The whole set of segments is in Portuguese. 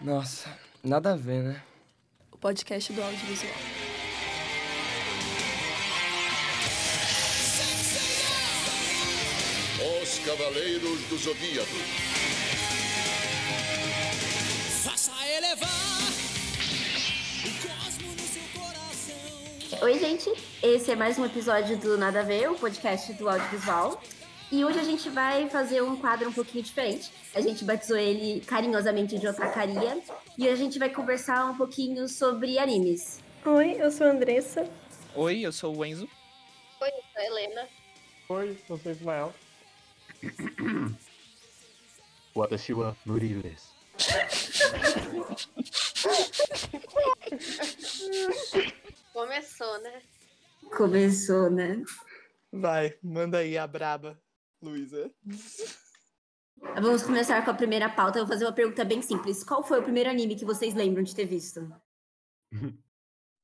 Nossa, nada a ver, né? O podcast do audiovisual. Cavaleiros do Zodíaco. Faça elevar o cosmo no seu coração. Oi, gente. Esse é mais um episódio do Nada a Ver, o podcast do audiovisual. E hoje a gente vai fazer um quadro um pouquinho diferente. A gente batizou ele carinhosamente de Otacaria. E a gente vai conversar um pouquinho sobre animes. Oi, eu sou a Andressa. Oi, eu sou o Enzo. Oi, eu sou a Helena. Oi, eu sou o Ismael. Começou, né? Começou, né? Vai, manda aí a braba, Luísa. Vamos começar com a primeira pauta. Eu vou fazer uma pergunta bem simples. Qual foi o primeiro anime que vocês lembram de ter visto?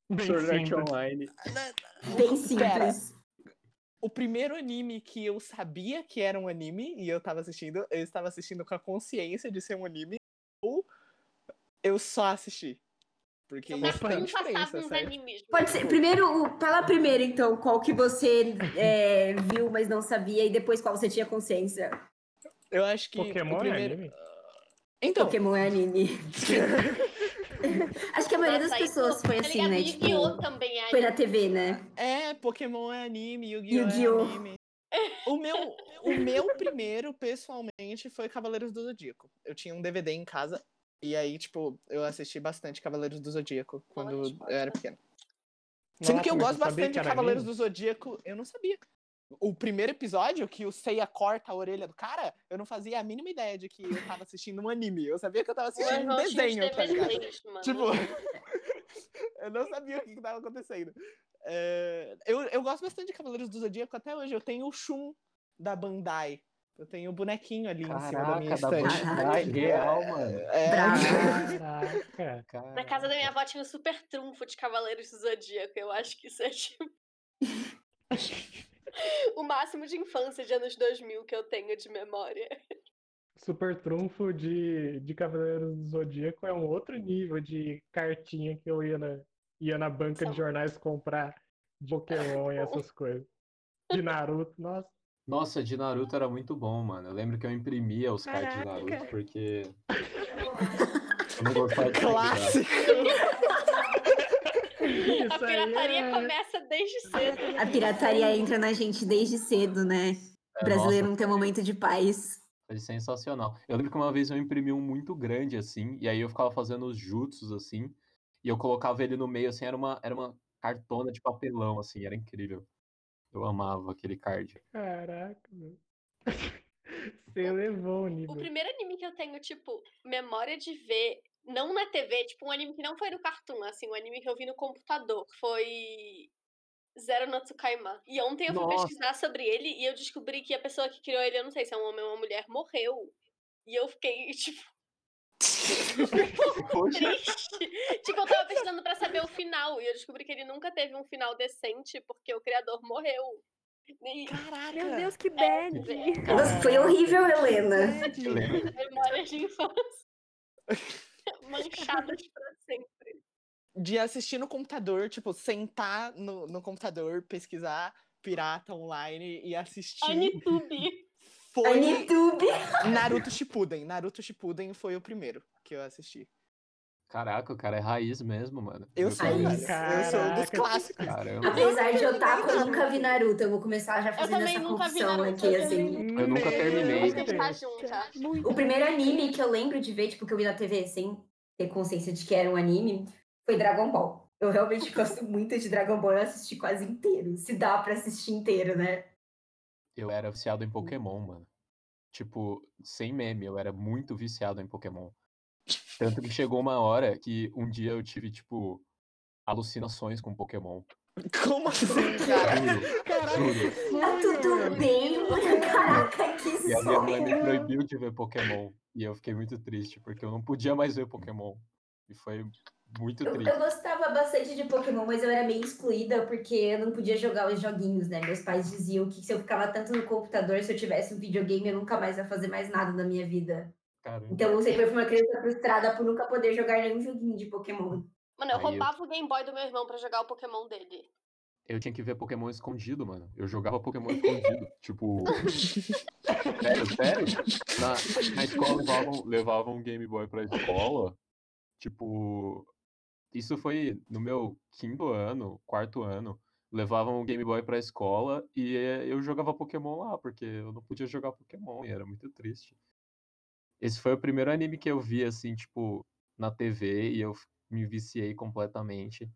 Bem Sword Art Online. Bem simples. O primeiro anime que eu sabia que era um anime e eu tava assistindo, eu estava assistindo com a consciência de ser um anime, ou eu só assisti. Porque isso tem diferença, sabe uns sabe? animes. Pode ser. Primeiro, o- fala primeiro, então, qual que você é, viu, mas não sabia, e depois qual você tinha consciência. Eu acho que Pokémon o é primeiro... anime? Então, Pokémon é anime. Acho que a maioria das Nossa, aí, pessoas foi tá assim, ligado? né? Yu-Gi-Oh! Tipo, também é foi na. TV, né? é, Pokémon é anime, Yu-Gi-Oh! Yu-Gi-Oh! é anime. O meu, o meu primeiro, pessoalmente, foi Cavaleiros do Zodíaco. Eu tinha um DVD em casa, e aí, tipo, eu assisti bastante Cavaleiros do Zodíaco quando Ótimo. eu era pequeno. Sendo que eu gosto bastante de Cavaleiros do Zodíaco, eu não sabia. O primeiro episódio, que o Seiya corta a orelha do cara, eu não fazia a mínima ideia de que eu tava assistindo um anime. Eu sabia que eu tava assistindo um desenho, tá ligado? Tipo, eu não sabia o que, que tava acontecendo. É, eu, eu gosto bastante de Cavaleiros do Zodíaco até hoje. Eu tenho o Shun da Bandai. Eu tenho o bonequinho ali em cima da minha Caraca, da estante. Real, mano. É. Caraca. Na casa da minha avó tinha um super trunfo de Cavaleiros do Zodíaco. Eu acho que isso é tipo. o máximo de infância de anos 2000 que eu tenho de memória. Super trunfo de, de Cavaleiros do Zodíaco é um outro nível de cartinha que eu ia na, ia na banca São- de jornais comprar de Pokémon e essas coisas. De Naruto, nossa. Nossa, de Naruto era muito bom, mano. Eu lembro que eu imprimia os cards de. Naruto porque. Eu não gostava de. Clássico! A Isso aí pirataria é- começa desde cedo. A pirataria entra na gente desde cedo, né? É, O brasileiro nossa, não tem um momento de paz. foi sensacional. Eu lembro que uma vez eu imprimi um muito grande, assim, e aí eu ficava fazendo os jutsus, assim, e eu colocava ele no meio, assim, era uma, era uma cartona de papelão, assim, era incrível. Eu amava aquele card. Caraca, meu. Você elevou o nível. O primeiro anime que eu tenho, tipo, memória de ver, não na TV, tipo, um anime que não foi no Cartoon, assim, um anime que eu vi no computador, foi Zero no Tsukaima. E ontem eu fui Nossa. pesquisar sobre ele e eu descobri que a pessoa que criou ele, eu não sei se é um homem ou uma mulher, morreu. E eu fiquei, tipo, triste. tipo, eu tava pesquisando pra saber o final e eu descobri que ele nunca teve um final decente porque o criador morreu. E Caraca! Meu Deus, que bad. Nossa, foi horrível, Helena. memórias de infância manchadas pra sempre. De assistir no computador, tipo, sentar no, no computador, pesquisar pirata online e assistir. Anitube. Foi Anitube. Naruto Shippuden. Naruto Shippuden foi o primeiro que eu assisti. Caraca, o cara é raiz mesmo, mano. Eu sou, Raiz. cara. Eu sou um dos clássicos. Caramba. Apesar de otaku, eu nunca vi Naruto. Eu vou começar já fazendo essa confissão aqui, eu assim. Eu nunca terminei. Tá. O primeiro anime que eu lembro de ver, tipo, que eu vi na TV sem ter consciência de que era um anime, foi Dragon Ball. Eu realmente gosto muito de Dragon Ball, eu assisti quase inteiro. Se dá pra assistir inteiro, né? Eu era viciado em Pokémon, mano. Tipo, sem meme, eu era muito viciado em Pokémon. Tanto que chegou uma hora que um dia eu tive, tipo, alucinações com Pokémon. Como assim, cara? Tá tudo bem? Caraca, que E a minha mãe me proibiu de ver Pokémon. E eu fiquei muito triste, porque eu não podia mais ver Pokémon. E foi muito Eu, triste. eu gostava bastante de Pokémon, mas eu era meio excluída porque eu não podia jogar os joguinhos, né? Meus pais diziam que se eu ficava tanto no computador, se eu tivesse um videogame, eu nunca mais ia fazer mais nada na minha vida. Caramba. Então eu sempre fui uma criança frustrada por nunca poder jogar nenhum joguinho de Pokémon. Mano, eu Aí eu- roubava o Game Boy do meu irmão pra jogar o Pokémon dele. Eu tinha que ver Pokémon escondido, mano. Eu jogava Pokémon escondido. tipo. sério, sério? Na, na escola levavam, levavam um Game Boy pra escola. Tipo. Isso foi no meu quinto ano, quarto ano. Levavam o Game Boy pra escola e eh, eu jogava Pokémon lá, porque eu não podia jogar Pokémon e era muito triste. Esse foi o primeiro anime que eu vi, assim, tipo, na TV e eu me viciei completamente.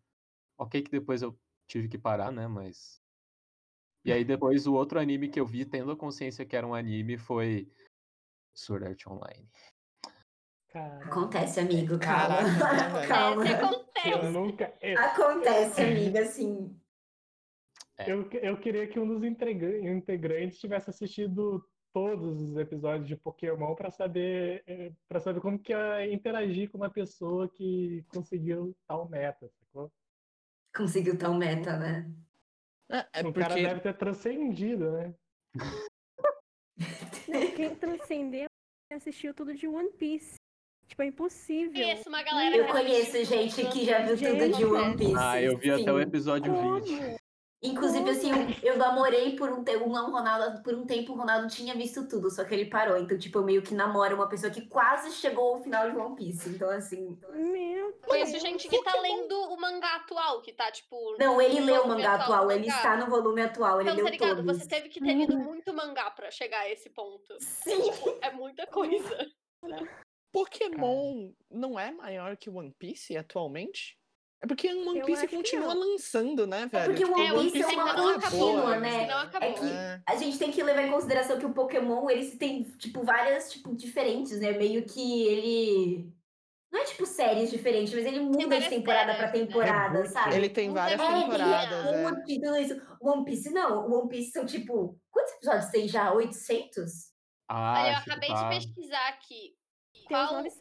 Ok, que depois eu tive que parar, né? Mas. E aí depois o outro anime que eu vi, tendo a consciência que era um anime, foi Sword Art Online. Acontece, amigo, calma. Caraca, né, calma. Eu acontece. nunca. Eu, Acontece, amiga, assim. É. eu, eu queria que um dos integra- integrantes tivesse assistido todos os episódios de Pokémon pra saber para saber como que ia interagir com uma pessoa que conseguiu tal meta, sacou? Conseguiu tão meta, né? É, é o cara porque deve ter transcendido, né? Não, quem transcendeu assistiu tudo de One Piece. Tipo, é impossível. Conheço uma galera Eu conheço gente que já viu tudo de One Piece. Ah, eu vi até o sim. episódio Como? 20. Inclusive, assim, eu, eu namorei por um tempo, um Ronaldo, por um tempo o Ronaldo tinha visto tudo, só que ele parou. Então, tipo, eu meio que namoro uma pessoa que quase chegou ao final de One Piece. Então, assim. Meu Conheço gente que tá lendo o mangá atual, que tá, tipo. Não, ele leu o mangá atual, ele mangá. está no volume atual, ele Então, tá leu ligado? todos. Você teve que ter lido muito mangá pra chegar a esse ponto. Sim! É muita coisa. Pokémon não é maior que One Piece atualmente? É porque One Eu Piece acho que continua não. lançando, né, velho? porque o One É, One Piece é Piece uma não contínua, One Piece né? não acabou. É que É. a gente tem que levar em consideração que o Pokémon, eles têm, tipo, várias, tipo, diferentes, né? Meio que ele... Não é, tipo, séries diferentes, mas ele muda de temporada pra séries, né? temporada, Reboot. sabe? Ele tem Não várias É, temporadas, tem é. One, tudo isso. One Piece não. One Piece são, tipo... Quantos episódios tem já? 800? Ah, Olha, eu acabei tá. de pesquisar aqui. Qual 900.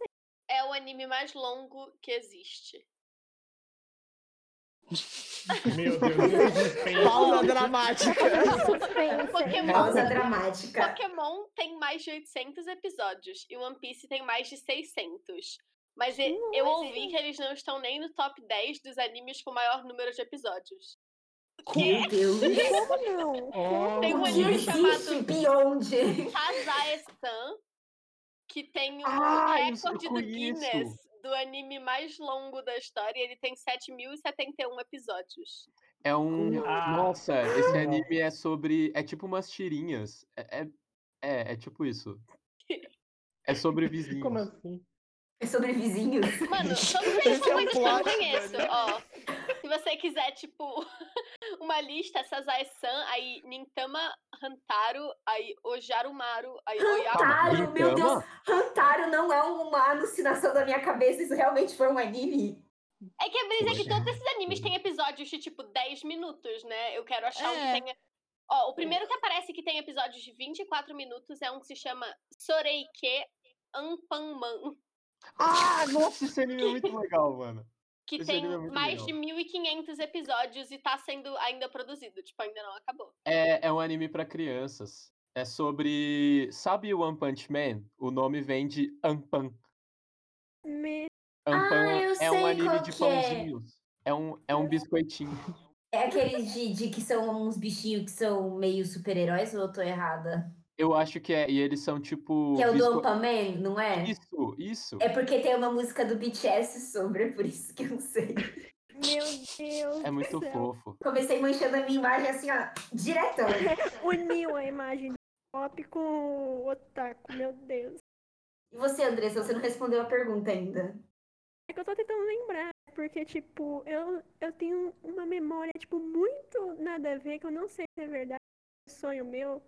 é o anime mais longo que existe? Meu Deus. Pausa dramática. Pokémon, Pausa dramática. Pokémon tem mais de 800 episódios e One Piece tem mais de 600. Mas e- eu ouvi que eles não estão nem no top 10 dos animes com maior número de episódios. Meu Deus. Como não? Oh, Tem um anime chamado Beyond? Sazae-san, que tem o Ah, recorde do. Guinness do anime mais longo da história. e Ele tem 7.071 episódios. É um. Ah. Nossa, esse anime é sobre. É tipo umas tirinhas. É, é, é, é tipo isso. É sobre vizinhos. Como assim? É sobre vizinhos. Mano, são coisas, é que eu conheço. Ó, se você quiser, tipo, uma lista, Sazae-san, aí Nintama Hantaro, aí Ojarumaru, aí Oyaku. Hantaro, meu Deus. Hantaro não é uma alucinação da minha cabeça. Isso realmente foi um anime. É que a brisa é que todos esses animes têm episódios de, tipo, 10 minutos, né? Eu quero achar um É. que tenha... Ó, o primeiro que aparece que tem episódios de 24 minutos é um que se chama Soreike Anpanman, Ah, nossa, esse anime é muito legal, mano. Que Esse tem é mais legal. de 1.500 episódios e tá sendo ainda produzido. Tipo, ainda não acabou. É, é um anime pra crianças. É sobre. Sabe o One Punch Man? O nome vem de Anpan. Me... Anpan Ah, eu é um anime de é. pãozinhos. É um, é um biscoitinho. É aqueles de, de que são uns bichinhos que são meio super-heróis ou eu tô errada? Eu acho que é. E eles são tipo. Que é o do bisco- Ampaman, não é? Isso, isso. É porque tem uma música do BTS sobre, é por isso que eu não sei. Meu Deus É muito céu. fofo. Comecei manchando a minha imagem assim, ó, diretão. Uniu a imagem do pop com o otaku, meu Deus. E você, Andressa, você não respondeu a pergunta ainda. É que eu tô tentando lembrar, porque, tipo, eu, eu tenho uma memória, tipo, muito nada a ver, que eu não sei se é verdade, é um sonho meu,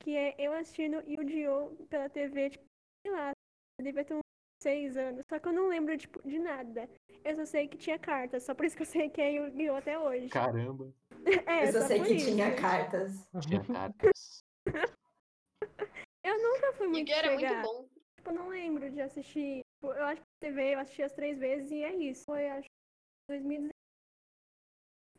que é eu assistindo Yu-Gi-Oh! pela TV, tipo, sei lá, eu devia ter uns seis anos, só que eu não lembro, tipo, de nada. Eu só sei que tinha cartas, só por isso que eu sei que é Yu-Gi-Oh! até hoje. Caramba. É, eu só sei por que isso. tinha cartas. Tinha cartas. Eu nunca fui muito Yu-Gi-Oh! era muito bom. Tipo, eu não lembro de assistir. Tipo, eu acho que TV eu assisti as três vezes e é isso. Foi, acho, 2019.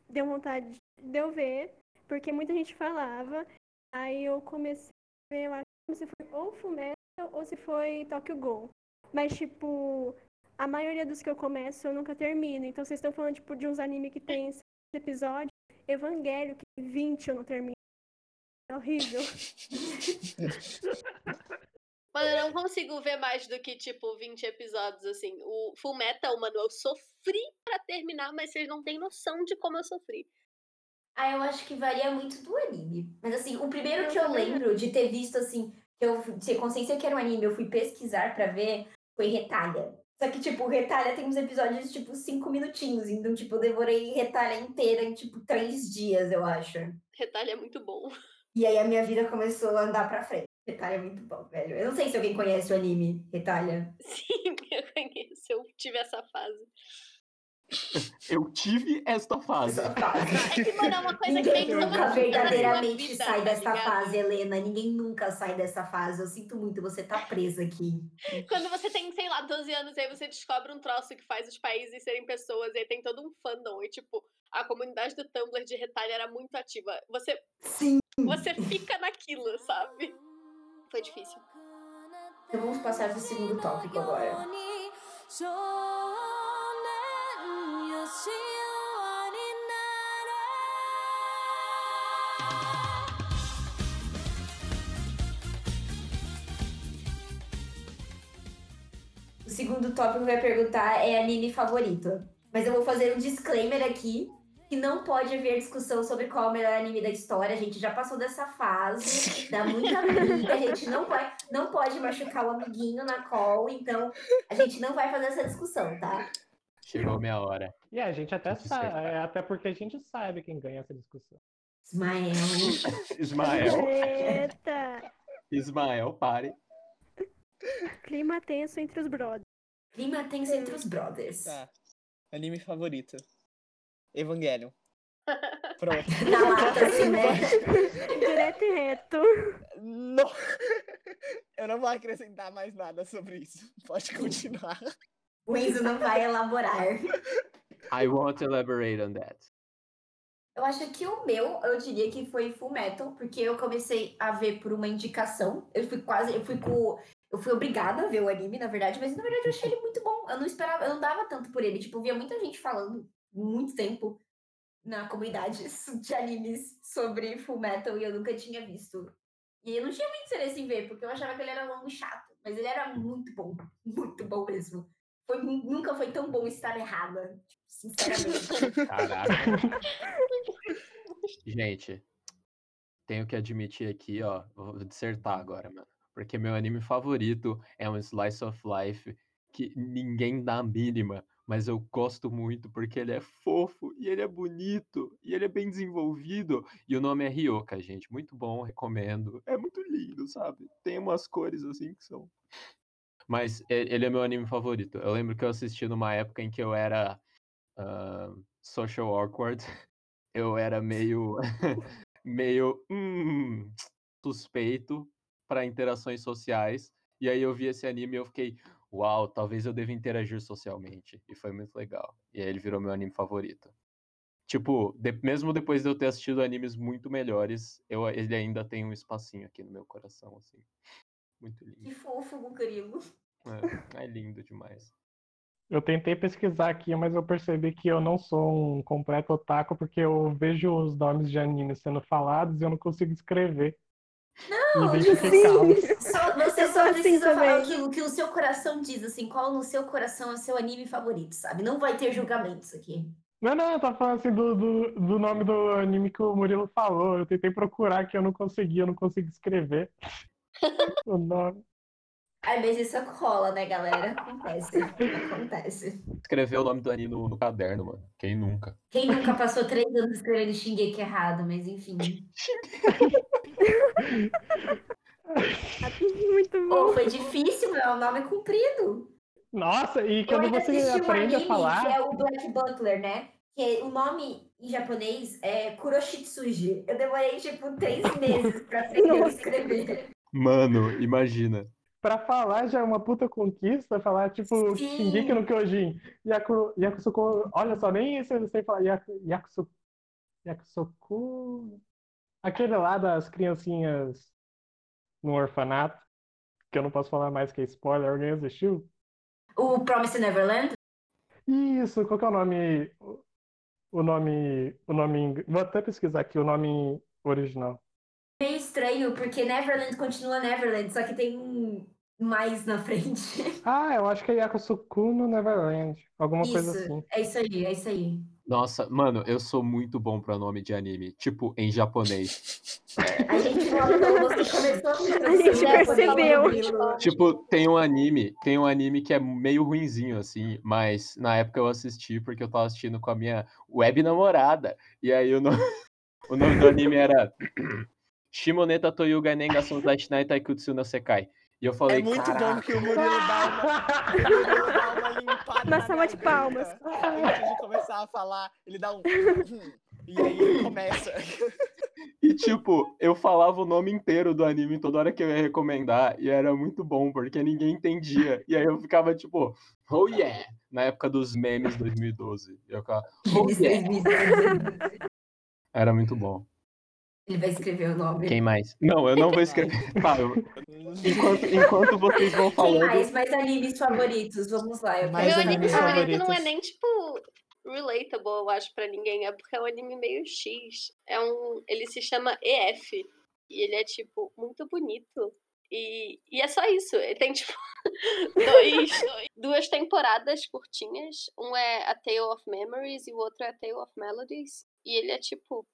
Deu vontade de eu ver, porque muita gente falava. Aí eu comecei a ver, eu acho se foi ou Fullmetal ou se foi Tokyo Ghoul. Mas, tipo, a maioria dos que eu começo eu nunca termino. Então vocês estão falando, tipo, de uns animes que tem seis episódios. Evangelho, que tem 20 eu não termino. É horrível. Mano, eu não consigo ver mais do que, tipo, 20 episódios, assim. O Full Metal, mano, eu sofri pra terminar, mas vocês não têm noção de como eu sofri. Ah, eu acho que varia muito do anime. Mas assim, o primeiro Eu que eu lembro de ter visto, assim, que eu de ter consciência que era um anime, eu fui pesquisar pra ver, foi Retalha. Só que, tipo, Retalha tem uns episódios, tipo, cinco minutinhos. Então, tipo, eu devorei Retalha inteira em, tipo, três dias, eu acho. Retalho é muito bom. E aí a minha vida começou a andar pra frente. Retalha é muito bom, velho. Eu não sei se alguém conhece o anime Retalha. Sim, eu conheço, eu tive essa fase. Eu tive esta fase. Essa fase. É que, mano, é uma coisa que tem que nunca verdadeiramente vida, sai tá dessa ligado? fase, Helena. Ninguém nunca sai dessa fase. Eu sinto muito, você tá presa aqui. Quando você tem, sei lá, 12 anos, aí você descobre um troço que faz os países serem pessoas, e aí tem todo um fandom. E, tipo, a comunidade do Tumblr de retalho era muito ativa. Você, Sim. você fica naquilo, sabe? Foi difícil. Então vamos passar pro segundo tópico agora. Segundo tópico vai perguntar é anime favorito. Mas eu vou fazer um disclaimer aqui que não pode haver discussão sobre qual é o melhor anime da história. A gente já passou dessa fase, dá muita briga, a gente não vai, não pode machucar o amiguinho na call, então a gente não vai fazer essa discussão, tá? Chegou a minha hora. E a gente até sabe, é, até porque a gente sabe quem ganha essa discussão. Ismael. Ismael, Eita! Ismael, pare. Clima tenso entre os brothers. Clima tenso entre os brothers. Tá. Anime favorito. Evangelion. Pronto. Na lata, assim, né? Direto e reto. Não. Eu não vou acrescentar mais nada sobre isso. Pode continuar. O Enzo não vai elaborar. I won't elaborate on that. Eu acho que o meu, eu diria que foi Full Metal, porque eu comecei a ver por uma indicação. Eu fui quase, eu fui com. Eu fui obrigada a ver o anime, na verdade, mas na verdade eu achei ele muito bom. Eu não esperava, eu não dava tanto por ele. Tipo, via muita gente falando muito tempo na comunidade de animes sobre Full Metal e eu nunca tinha visto. E eu não tinha muito interesse em ver, porque eu achava que ele era longo e chato. Mas ele era muito bom. Muito bom mesmo. Foi, nunca foi tão bom estar errada. Sinceramente. Caraca. Gente, tenho que admitir aqui, ó, vou dissertar agora, mano. Porque meu anime favorito é um Slice of Life que ninguém dá a mínima, mas eu gosto muito porque ele é fofo e ele é bonito e ele é bem desenvolvido. E o nome é Ryoka, gente. Muito bom, recomendo. É muito lindo, sabe? Tem umas cores assim que são. Mas ele é meu anime favorito. Eu lembro que eu assisti numa época em que eu era ah, social awkward. Eu era meio meio hum, suspeito para interações sociais. E aí eu vi esse anime e eu fiquei, uau, talvez eu deva interagir socialmente. E foi muito legal. E aí ele virou meu anime favorito. Tipo, de- mesmo depois de eu ter assistido animes muito melhores, eu, ele ainda tem um espacinho aqui no meu coração, assim. Muito Que lindo. fofo, Bucarilo. É, é lindo demais. Eu tentei pesquisar aqui, mas eu percebi que eu não sou um completo otaku, porque eu vejo os nomes de anime sendo falados e eu não consigo escrever. Não, Identificá-los. Só, você Eu só assim precisa falar o também. que, o que o seu coração diz, assim, qual no seu coração é o seu anime favorito, sabe? Não vai ter julgamentos aqui. Não, não, eu tava falando assim do, do, do nome do anime que o Murilo falou. Eu tentei procurar que eu não consegui, eu não consigo escrever o nome. Ai, mas isso rola, né, galera? Acontece. Acontece. Escrever o nome do anime no, no caderno, mano. Quem nunca? Quem nunca passou três anos escrevendo Shingeki errado, mas enfim. Muito bom. foi difícil, meu, é um nome comprido. Nossa, e Eu quando ainda você assisti um aprende a anime falar. que é o Black Butler, né? Que é- o nome em japonês é Kuroshitsuji. Eu demorei, tipo, três meses pra aprender a escrever. Mano, imagina. Pra falar já é uma puta conquista, falar tipo Sim. Shingeki no Kyojin, Yaku, Yakusoku, olha só, nem isso eu sei falar, Yaku, Yakusoku, Yakusoku, aquele lá das criancinhas no orfanato, que eu não posso falar mais que é spoiler, alguém assistiu? O Promised Neverland? Isso, qual que é o nome, o nome, o nome, vou até pesquisar aqui o nome original. Meio estranho, porque Neverland continua Neverland, só que tem um mais na frente. Ah, eu acho que é Yakusoku no Neverland, alguma coisa Isso, assim. é isso aí, é isso aí. Nossa, mano, eu sou muito bom pra nome de anime. Tipo, em japonês. A gente falou, você começou a A gente percebeu. Tipo, tem um anime, tem um anime que é meio ruinzinho, assim, mas na época eu assisti porque eu tava assistindo com a minha web namorada. E aí o, no- o nome do anime era Shimoneta Toyuga Nenga Shinai Taikutsu no Sekai. E eu falei, É muito bom "Caraca." que o Murilo dá uma, o Murilo dá uma limpada Uma na salva de palmas. Antes de começar a falar, ele dá um... hum, e aí ele começa. E tipo, eu falava o nome inteiro do anime toda hora que eu ia recomendar, e era muito bom, porque ninguém entendia. E aí eu ficava tipo, oh yeah! Na época dos memes 2012. Eu ficava, oh yeah! Era muito bom. Ele vai escrever o nome. Quem mais? Não, eu não vou escrever. Tá, eu- enquanto, enquanto vocês vão Quem falando. mais? Mais animes favoritos? Vamos lá. Eu Mais Meu anime favorito não é nem, tipo, relatable, eu acho, pra ninguém. É porque é um anime meio X. É um... Ele se chama EF. E ele é, tipo, muito bonito. E, e é só isso. Ele tem, tipo, dois, duas temporadas curtinhas. Um é A Tale of Memories e o outro é A Tale of Melodies. E ele é, tipo,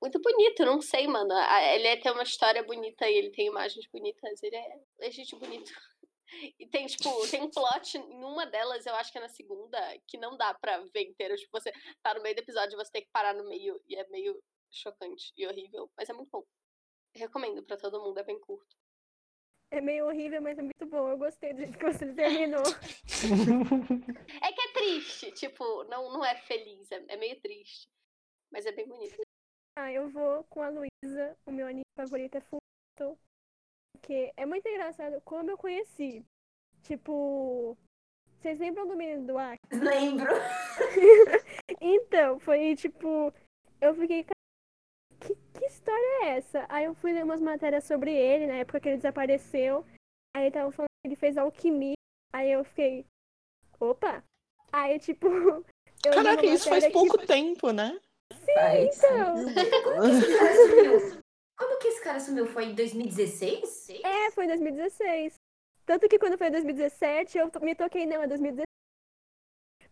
muito bonito. Não sei, mano. Ele é- tem uma história bonita e ele tem imagens bonitas. Ele é legítimo bonito. E tem, tipo, tem um plot em uma delas, eu acho que é na segunda, que não dá pra ver inteiro. Tipo, você tá no meio do episódio e você tem que parar no meio. E é meio chocante e horrível. Mas é muito bom. Recomendo pra todo mundo, é bem curto. É meio horrível, mas é muito bom. Eu gostei do jeito que você terminou. É que é triste, tipo, não, não é feliz, é, é meio triste. Mas é bem bonito. Ah, eu vou com a Luísa. O meu anime favorito é Fullmetal. Porque é muito engraçado como eu conheci. Tipo, vocês lembram do menino do ar? Lembro. Então, foi tipo, eu fiquei, "Cara, que, que história é essa? Aí eu fui ler umas matérias sobre ele, na época que ele desapareceu. Aí estavam falando que ele fez alquimia. Aí eu fiquei, opa! Aí, tipo, eu Caraca, isso faz matéria que- pouco tempo, né? Faz. Então, Quando que esse cara sumiu? Foi em 2016? é, foi em 2016. Tanto que quando foi em 2017, eu me toquei, não, é 2016.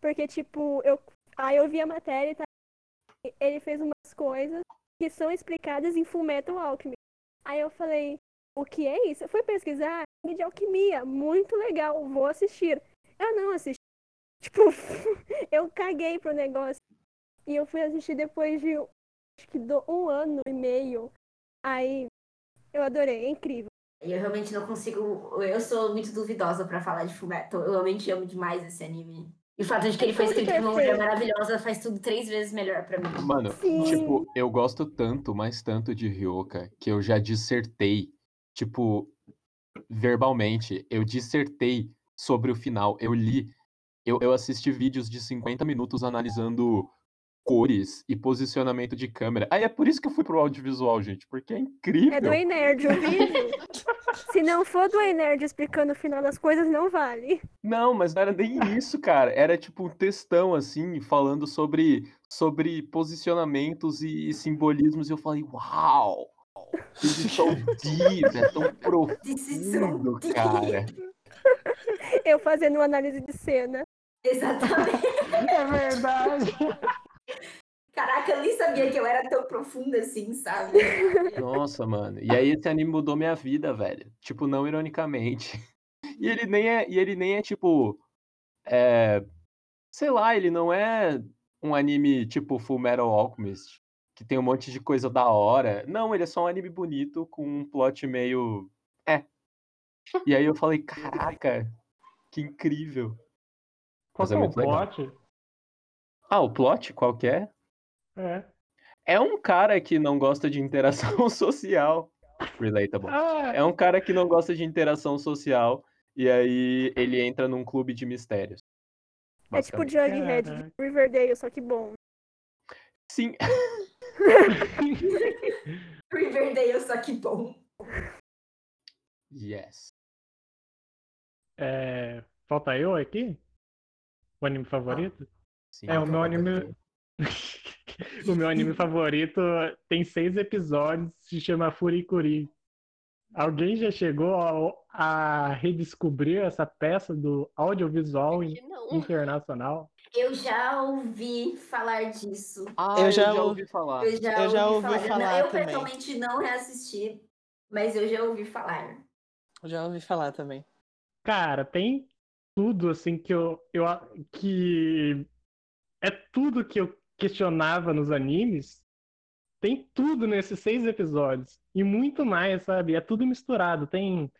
Porque, tipo, eu, aí eu vi a matéria e tá, ele fez umas coisas que são explicadas em Fullmetal Alchemy. Aí eu falei, o que é isso? Eu fui pesquisar de alquimia, muito legal, vou assistir. Eu não assisti. Tipo, eu caguei pro negócio. E eu fui assistir depois de, acho que do, um ano e meio. Aí, eu adorei, é incrível. Eu realmente não consigo. Eu sou muito duvidosa pra falar de Fullmetal. Eu realmente amo demais esse anime. E o fato de que ele foi escrito por uma mulher maravilhosa faz tudo três vezes melhor pra mim. Mano, Sim. tipo, eu gosto tanto, mas tanto de Ryoka, que eu já dissertei, tipo, verbalmente, eu dissertei sobre o final. Eu li, eu, eu assisti vídeos de 50 minutos analisando cores e posicionamento de câmera. Aí é por isso que eu fui pro audiovisual, gente, porque é incrível. É do Nerd o vídeo. Se não for do Nerd explicando o final das coisas, não vale. Não, mas não era nem isso, cara. Era tipo um textão, assim, falando sobre, sobre posicionamentos e simbolismos. E eu falei, uau! Isso é tão deep, é tão so profundo, cara. Eu fazendo uma análise de cena. Exatamente. É verdade. Caraca, eu nem sabia que eu era tão profunda assim, sabe? Nossa, mano. E aí esse anime mudou minha vida, velho. Tipo, não ironicamente. E ele nem é, e ele nem é tipo. É, sei lá, ele não é um anime tipo Full Metal Alchemist, que tem um monte de coisa da hora. Não, ele é só um anime bonito com um plot meio. É. E aí eu falei, caraca, que incrível. Qual Mas é é o muito legal. plot? Ah, o plot, qual que é? É. É um cara que não gosta de interação social. Relatable. Ah, É um cara que não gosta de interação social e aí ele entra num clube de mistérios. É tipo. Jughead de. Riverdale, só que bom. Sim. Riverdale, só que bom. Yes. é, falta eu aqui? O anime favorito? Sim. É, o meu anime. o meu anime favorito tem seis episódios, se chama Furikuri. Alguém já chegou a, a redescobrir essa peça do audiovisual não. internacional? Eu já ouvi falar disso. Ah, Eu eu já já, ouvi- falar. Eu já, Eu já ouvi ouvi falar. falar eu também. pessoalmente não reassisti, mas eu já ouvi falar. Já ouvi falar também. Cara, tem tudo assim que eu, eu que é tudo que eu questionava nos animes. Tem tudo nesses seis episódios e muito mais, sabe? É tudo misturado. Tem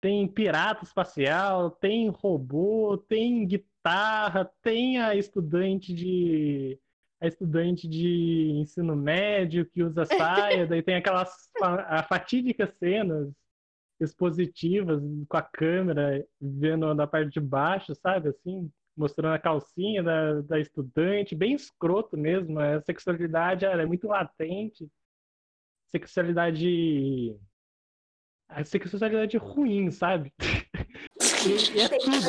tem pirata espacial, tem robô, tem guitarra, tem a estudante de a estudante de ensino médio que usa saia, daí tem aquelas a fatídicas cenas expositivas com a câmera vendo da parte de baixo, sabe? Assim, mostrando a calcinha da, da estudante, bem escroto mesmo. A sexualidade ela é muito latente. Sexualidade. A sexualidade ruim, sabe? E, e é tudo.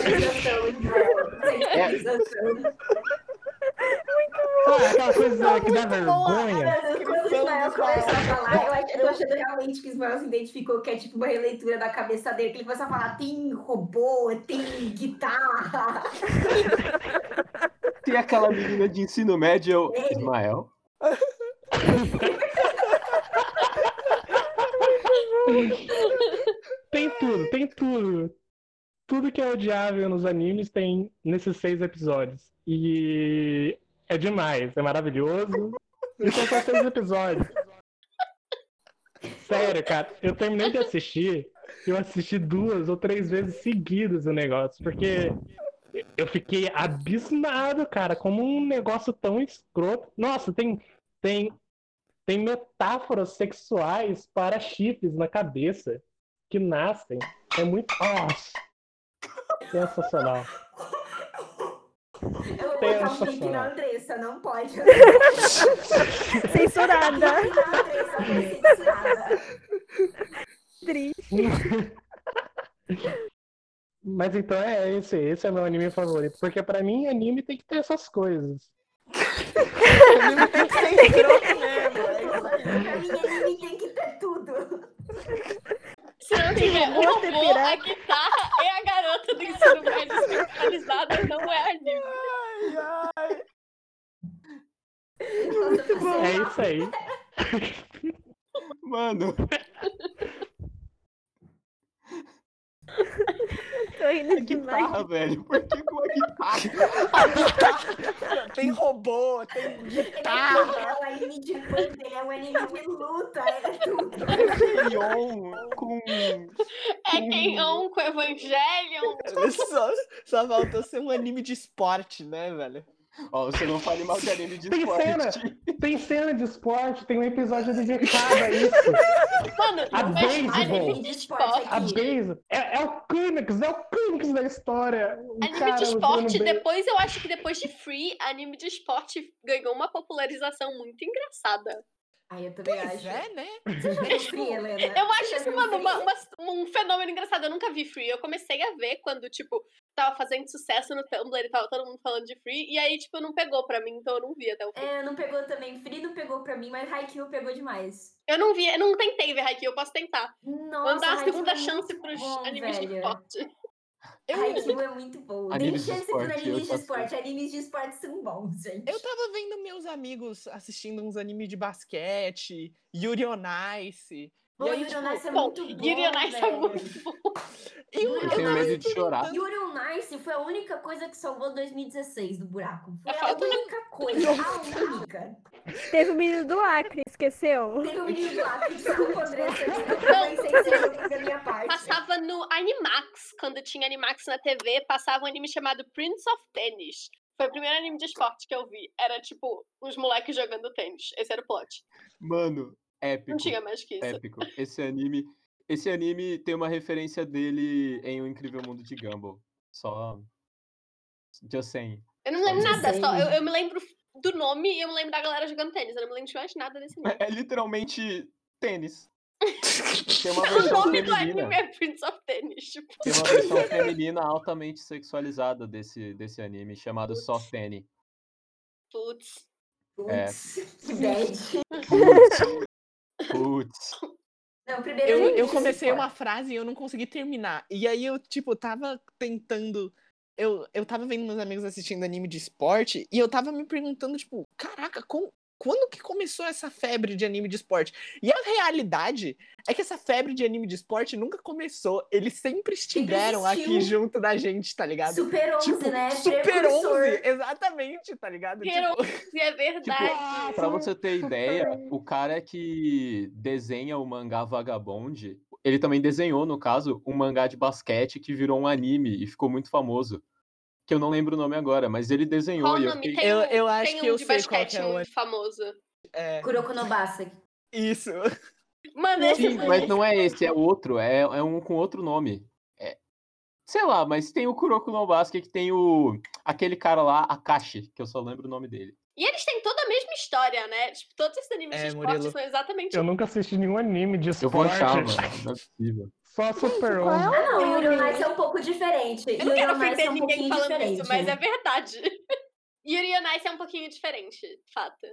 Ah, aquela coisa que dá vergonha. Quando o Ismael começou a falar, eu, acho- eu tô achando realmente que o Ismael se identificou que é tipo uma releitura da cabeça dele, que ele começou a falar, tem robô, tem guitarra. Tem aquela menina de ensino médio, eu... Ismael. Tem tudo, tem tudo. Tudo que é odiável nos animes tem nesses seis episódios. E é demais, é maravilhoso. E são só seis episódios. Sério, cara, eu terminei de assistir, eu assisti duas ou três vezes seguidas o negócio, porque eu fiquei abismado, cara, como um negócio tão escroto. Nossa, tem, tem, tem metáforas sexuais para chips na cabeça que nascem. É muito. Nossa! Sensacional. Eu vou botar um link na. Andressa, não pode. Censurada. Na Andressa foi censurada. Triste. Mas então é esse, esse é meu anime favorito. Porque pra mim, anime tem que ter essas coisas. Anime tem que ser escroto mesmo. é. Pra mim, anime tem que ter tudo. Se não tiver o robô, tem a pirata. guitarra e a garota do ensino médio sexualizada, não é anime. Ai, ai. Muito bom. É isso aí. Mano, Tô rindo demais. guitarra, velho. Por que com a guitarra? Tem robô, tem Ele guitarra. é um anime de luta, ele é um anime de luta, é tudo. Leon com... É quem on com Evangelion. Só, só faltou ser um anime de esporte, né, velho? Ó, você não fale mal de anime de Tem cena, esporte. tem cena de esporte, tem um episódio dedicado a isso. Mano, A beisebol. anime de esporte. A base é, é o clímax, é o clímax da história. O Anime cara de esporte, depois eu acho que depois de Free, anime de esporte ganhou uma popularização muito engraçada. Ai, eu também Pois acho. é, né? Você já viu Free, Helena? Eu acho isso, mano, uma- uma- um fenômeno engraçado. Eu nunca vi Free. Eu comecei a ver quando, tipo, tava fazendo sucesso no Tumblr e tava todo mundo falando de Free. E aí, tipo, não pegou pra mim, então eu não vi até o fim. É, não pegou também. Free não pegou pra mim, mas Haikyuu pegou demais. Eu não vi, eu não tentei ver Haikyuu, eu posso tentar. Nossa, Vou dar uma Haikyuu segunda é chance pros bom, animes de velho. esporte. Eu, Haikyuu é muito bom. Nem Animes de chance esporte, por animes de esporte. Animes de esporte são bons, gente. eu tava vendo meus amigos assistindo uns animes de basquete, Yuri on Ice. Pô, e aí, Yuri tipo, on Ice é bom, muito bom, Yuri on Ice é muito bom. eu, Eu tenho medo de chorar. Yuri on Ice foi a única coisa que salvou 2016 do buraco. Foi A a única coisa, a única. Teve o menino do Acre, esqueceu? Teve um menino lá que desculpa, Andressa, eu pensei que da minha parte. Passava no Animax, quando tinha Animax na TV, passava um anime chamado Prince of Tennis. Foi o primeiro anime de esporte que eu vi. Era tipo, os moleques jogando tênis. Esse era o plot. Mano, Épico. Não tinha mais que isso. Épico. Esse anime. Esse anime tem uma referência dele em O Incrível Mundo de Gumball. Só. Just saying. Eu não lembro Só nada, só, eu, eu me lembro do nome e eu me lembro da galera jogando tênis. Eu não me lembro de mais nada desse anime. É literalmente tênis. Tem uma O versão nome do feminina. anime é Prince of Tennis, tipo. Tem uma versão feminina altamente sexualizada desse, desse anime, chamado Soft Annie. Putz. É. Putz, que bad. Putz. Não, primeiro Eu, eu comecei uma frase e eu não consegui terminar. E aí eu, tipo, tava tentando. Eu, eu tava vendo meus amigos assistindo anime de esporte e eu tava me perguntando, tipo, caraca, com- quando que começou essa febre de anime de esporte? E a realidade é que essa febre de anime de esporte nunca começou. Eles sempre estiveram aqui junto da gente, tá ligado? Super 11, Tipo, né? Super Precursor. 11, exatamente, tá ligado? Super Tipo, É verdade. Pra você ter ideia, o cara que desenha o mangá Vagabond, ele também desenhou, no caso, um mangá de basquete que virou um anime e ficou muito famoso. Que eu não lembro o nome agora, mas ele desenhou Qual o e eu nome? fiquei. Tem Eu- eu acho tem que um eu de sei qual basquete que é o muito famoso. é, Kuroko no Basaki. isso. Mano, esse Sim, mas não é esse, é outro, é, é um com outro nome. É- sei lá, mas tem o Kuroko no Basket que tem o aquele cara lá, Akashi, que eu só lembro o nome dele. E eles têm toda a mesma história, né? Tipo, todos esses animes É, de esporte Murilo. são exatamente Eu nunca assisti nenhum anime de Eu vou esporte. achar, mano, não é possível. Só Super qual é 11. o Ah, não, nome? Yuri on Ice é um pouco diferente. Eu não quero Yuri on Ice ofender é um ninguém pouquinho falando diferente. isso, mas é verdade. Yuri on Ice é um pouquinho diferente, fato.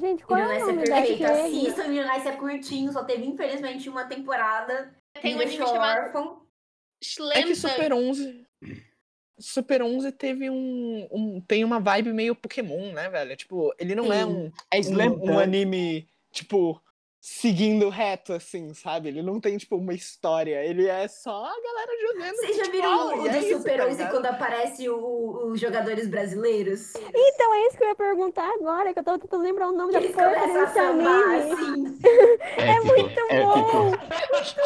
Gente, qual Yuri on é o Ice é nome da perfeito. série? Assistam, Yuri on Ice é curtinho, só teve infelizmente uma temporada. Tem um Me anime deixou chamado órfão. É que. Super 11. Super 11 teve um, um- Tem uma vibe meio Pokémon, né, velho? Tipo, ele não é Sim. um, É um, um anime, tipo, seguindo reto, assim, sabe? Ele não tem, tipo, uma história. Ele é só a galera jogando. Vocês já viram o do é isso, Super tá 11 ligado? quando aparece o- os jogadores brasileiros? Então é isso que eu ia perguntar agora, que eu tava tentando lembrar o nome da porra desse anime. assim. É muito bom!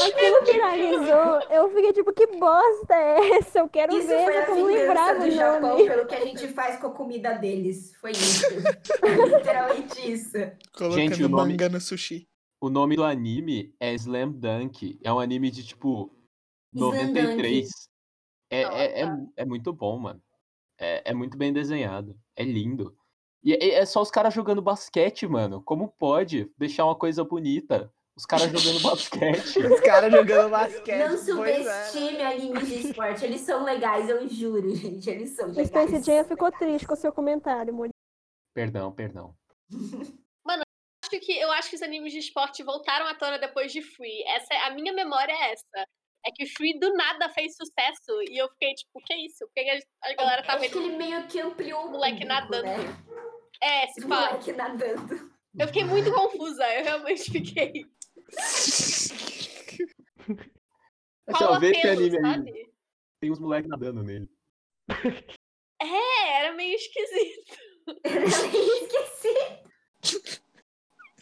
Aquilo viralizou, eu fiquei tipo, que bosta é essa? Eu quero Isso ver, eu não lembrava do o Japão nome. pelo que a gente faz com a comida deles. Foi isso. Literalmente isso. Colocando Gente, o nome- manga no sushi. O nome do anime é Slam Dunk. É um anime de tipo Slam 93. É, é, é, é muito bom, mano. É, é muito bem desenhado. É lindo. E é, é só os caras jogando basquete, mano. Como pode deixar uma coisa bonita? Os caras jogando basquete. Os caras jogando basquete. Não é. subestime animes de esporte. Eles são legais, eu juro, gente. Eles são O Space legais. Jam ficou triste com o seu comentário, Murilo. Perdão, perdão. Acho que, eu acho que os animes de esporte voltaram à tona depois de Free. Essa, é- a minha memória é essa. É que Free do nada fez sucesso e eu fiquei tipo, que isso? Por que a, a galera tá Acho que vendo ele meio que ampliou o moleque público, nadando? Né? É, se O pá. moleque nadando. Eu fiquei muito confusa, eu realmente fiquei. O vê esse apelo, anime aí. sabe? Tem uns moleques nadando nele. É, era meio esquisito. Eu nem esqueci.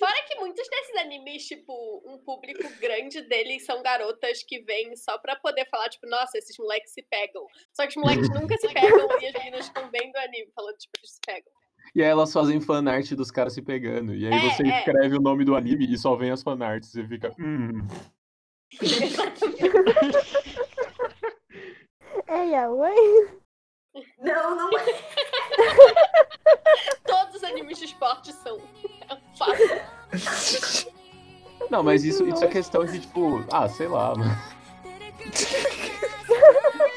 Fora que muitos desses animes, tipo, um público grande deles são garotas que vêm só pra poder falar, tipo, nossa, esses moleques se pegam. Só que os moleques nunca se pegam e as meninas ficam vendo o anime falando, tipo, eles se pegam. E aí elas fazem fanart dos caras se pegando. E aí É, você é. escreve o nome do anime e só vem as fanarts. E fica. Hum. É Yaoi? Não, não é. Todos os animes de esporte são. É um fato. Não, mas isso, isso é questão de, tipo, ah, sei lá, mano.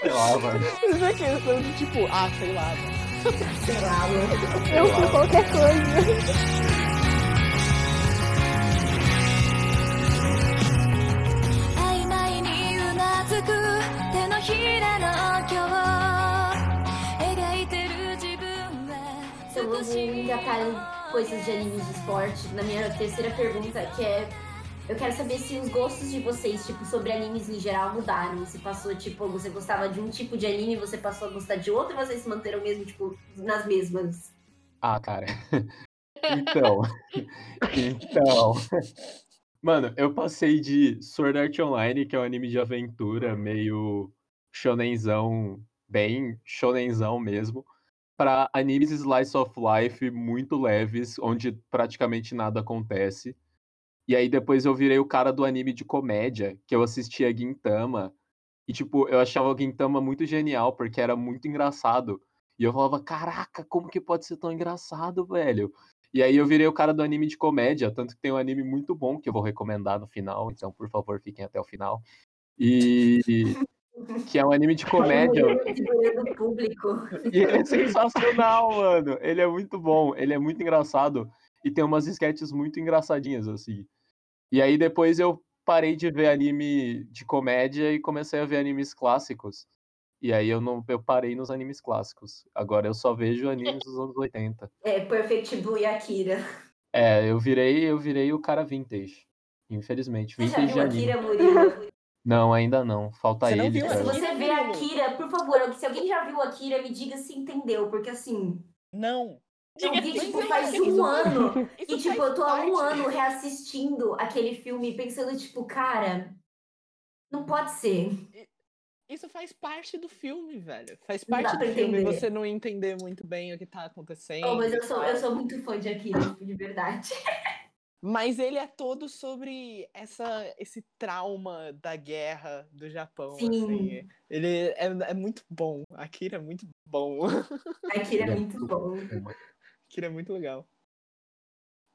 sei lá, mano. Isso é questão de tipo, ah, sei lá, mano. Sei lá, mano. Eu fui qualquer coisa. 曖昧 Então vamos engatar em coisas de animes de esporte. Na minha terceira pergunta, que é. Eu quero saber se os gostos de vocês, tipo, sobre animes em geral mudaram. Se passou, tipo, você gostava de um tipo de anime, você passou a gostar de outro, ou vocês se manteram mesmo, tipo, nas mesmas? Ah, cara. então. então. Mano, eu passei de Sword Art Online, que é um anime de aventura, meio shonenzão, bem shonenzão mesmo, pra animes slice of life muito leves, onde praticamente nada acontece. E aí depois eu virei o cara do anime de comédia, que eu assistia Gintama. E, tipo, eu achava o Gintama muito genial, porque era muito engraçado. E eu falava, caraca, como que pode ser tão engraçado, velho? E aí eu virei o cara do anime de comédia, tanto que tem um anime muito bom que eu vou recomendar no final, então por favor fiquem até o final. E que é um anime de comédia. E ele é sensacional, mano. Ele é muito bom, ele é muito engraçado e tem umas sketches muito engraçadinhas assim. E aí depois eu parei de ver anime de comédia e comecei a ver animes clássicos. E aí eu não eu parei nos animes clássicos. Agora eu só vejo animes dos anos 80. É, Perfect Blue e Akira. É, eu virei, eu virei o cara vintage. Infelizmente, Você já vintage de viu anime. Akira, Murilo? Não, ainda não. Falta Você não ele. viu cara. Se você vê Akira, por favor, se alguém já viu Akira, me diga se entendeu, porque assim, Não. eu vi, tipo, faz isso, um ano. Isso E, tipo, eu tô há um ano reassistindo aquele filme, pensando, tipo, cara, não pode ser. Isso faz parte do filme, velho. Faz parte do filme entender. você não entender muito bem o que tá acontecendo. Oh, mas eu sou, eu sou muito fã de Akira, tipo, de verdade. Mas ele é todo sobre essa, esse trauma da guerra do Japão. Sim. Assim. Ele é, é muito bom. Akira é muito bom. Akira é muito bom. Akira é muito legal.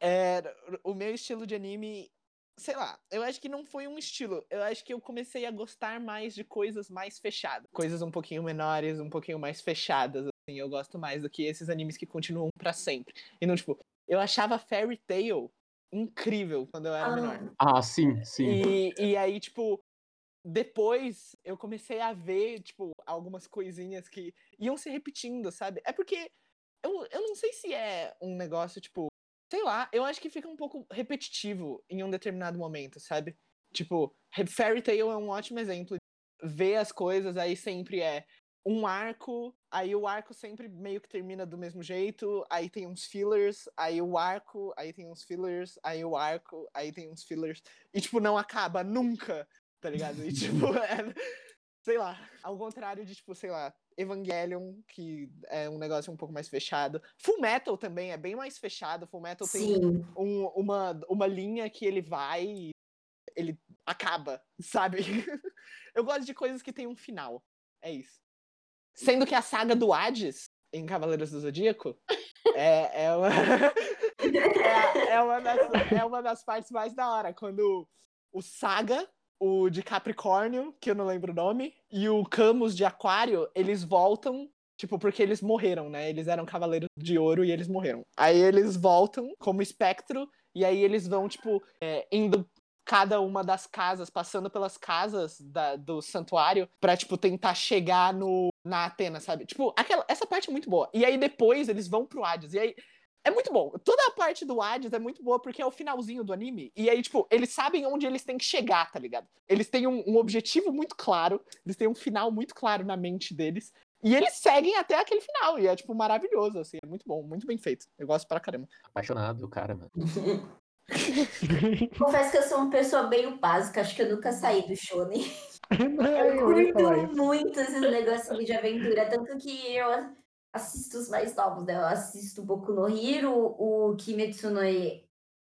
É, o meu estilo de anime, sei lá, eu acho que não foi um estilo. Eu acho que eu comecei a gostar mais de coisas mais fechadas. Coisas um pouquinho menores, um pouquinho mais fechadas. Assim, eu gosto mais do que esses animes que continuam pra sempre. E não, tipo, eu achava Fairy Tail incrível quando eu era menor. Ah, sim, sim. E, e aí, tipo, depois eu comecei a ver, tipo, algumas coisinhas que iam se repetindo, sabe? É porque eu, eu não sei se é um negócio, tipo, sei lá, eu acho que fica um pouco repetitivo em um determinado momento, sabe? Tipo, Fairy Tail é um ótimo exemplo. Ver as coisas aí sempre é um arco, aí o arco sempre meio que termina do mesmo jeito, aí tem uns fillers, aí o arco, aí tem uns fillers, aí o arco, aí tem uns fillers, e tipo, não acaba nunca, tá ligado? E tipo, é, sei lá, ao contrário de, tipo, sei lá, Evangelion, que é um negócio um pouco mais fechado. Full Metal também é bem mais fechado, Full Metal tem um- uma, uma linha que ele vai e ele acaba, sabe? Eu gosto de coisas que tem um final. É isso. Sendo que a saga do Hades em Cavaleiros do Zodíaco é, é, uma, é, é uma das, é uma das partes mais da hora. Quando o Saga, o de Capricórnio, que eu não lembro o nome, e o Camus de Aquário, eles voltam Tipo, porque eles morreram, né? Eles eram cavaleiros de ouro e eles morreram. Aí eles voltam como espectro, e aí eles vão, tipo, é, indo cada uma das casas, passando pelas casas da- do santuário, pra, tipo, tentar chegar no, na Atena, sabe? Tipo, aquela, essa parte é muito boa. E aí depois eles vão pro Hades, e aí. É muito bom. Toda a parte do Hades é muito boa porque é o finalzinho do anime. E aí, tipo, eles sabem onde eles têm que chegar, tá ligado? Eles têm um, um objetivo muito claro, eles têm um final muito claro na mente deles. E eles seguem até aquele final. E é, tipo, maravilhoso, assim. É muito bom, muito bem feito. Eu gosto pra caramba. Apaixonado do cara, mano. Confesso que eu sou uma pessoa meio básica, acho que eu nunca saí do shonen. Eu Eu curto isso. muito esses negocinhos de aventura, tanto que eu assisto os mais novos, né? Eu assisto Boku no Hero, o Kimetsu no I-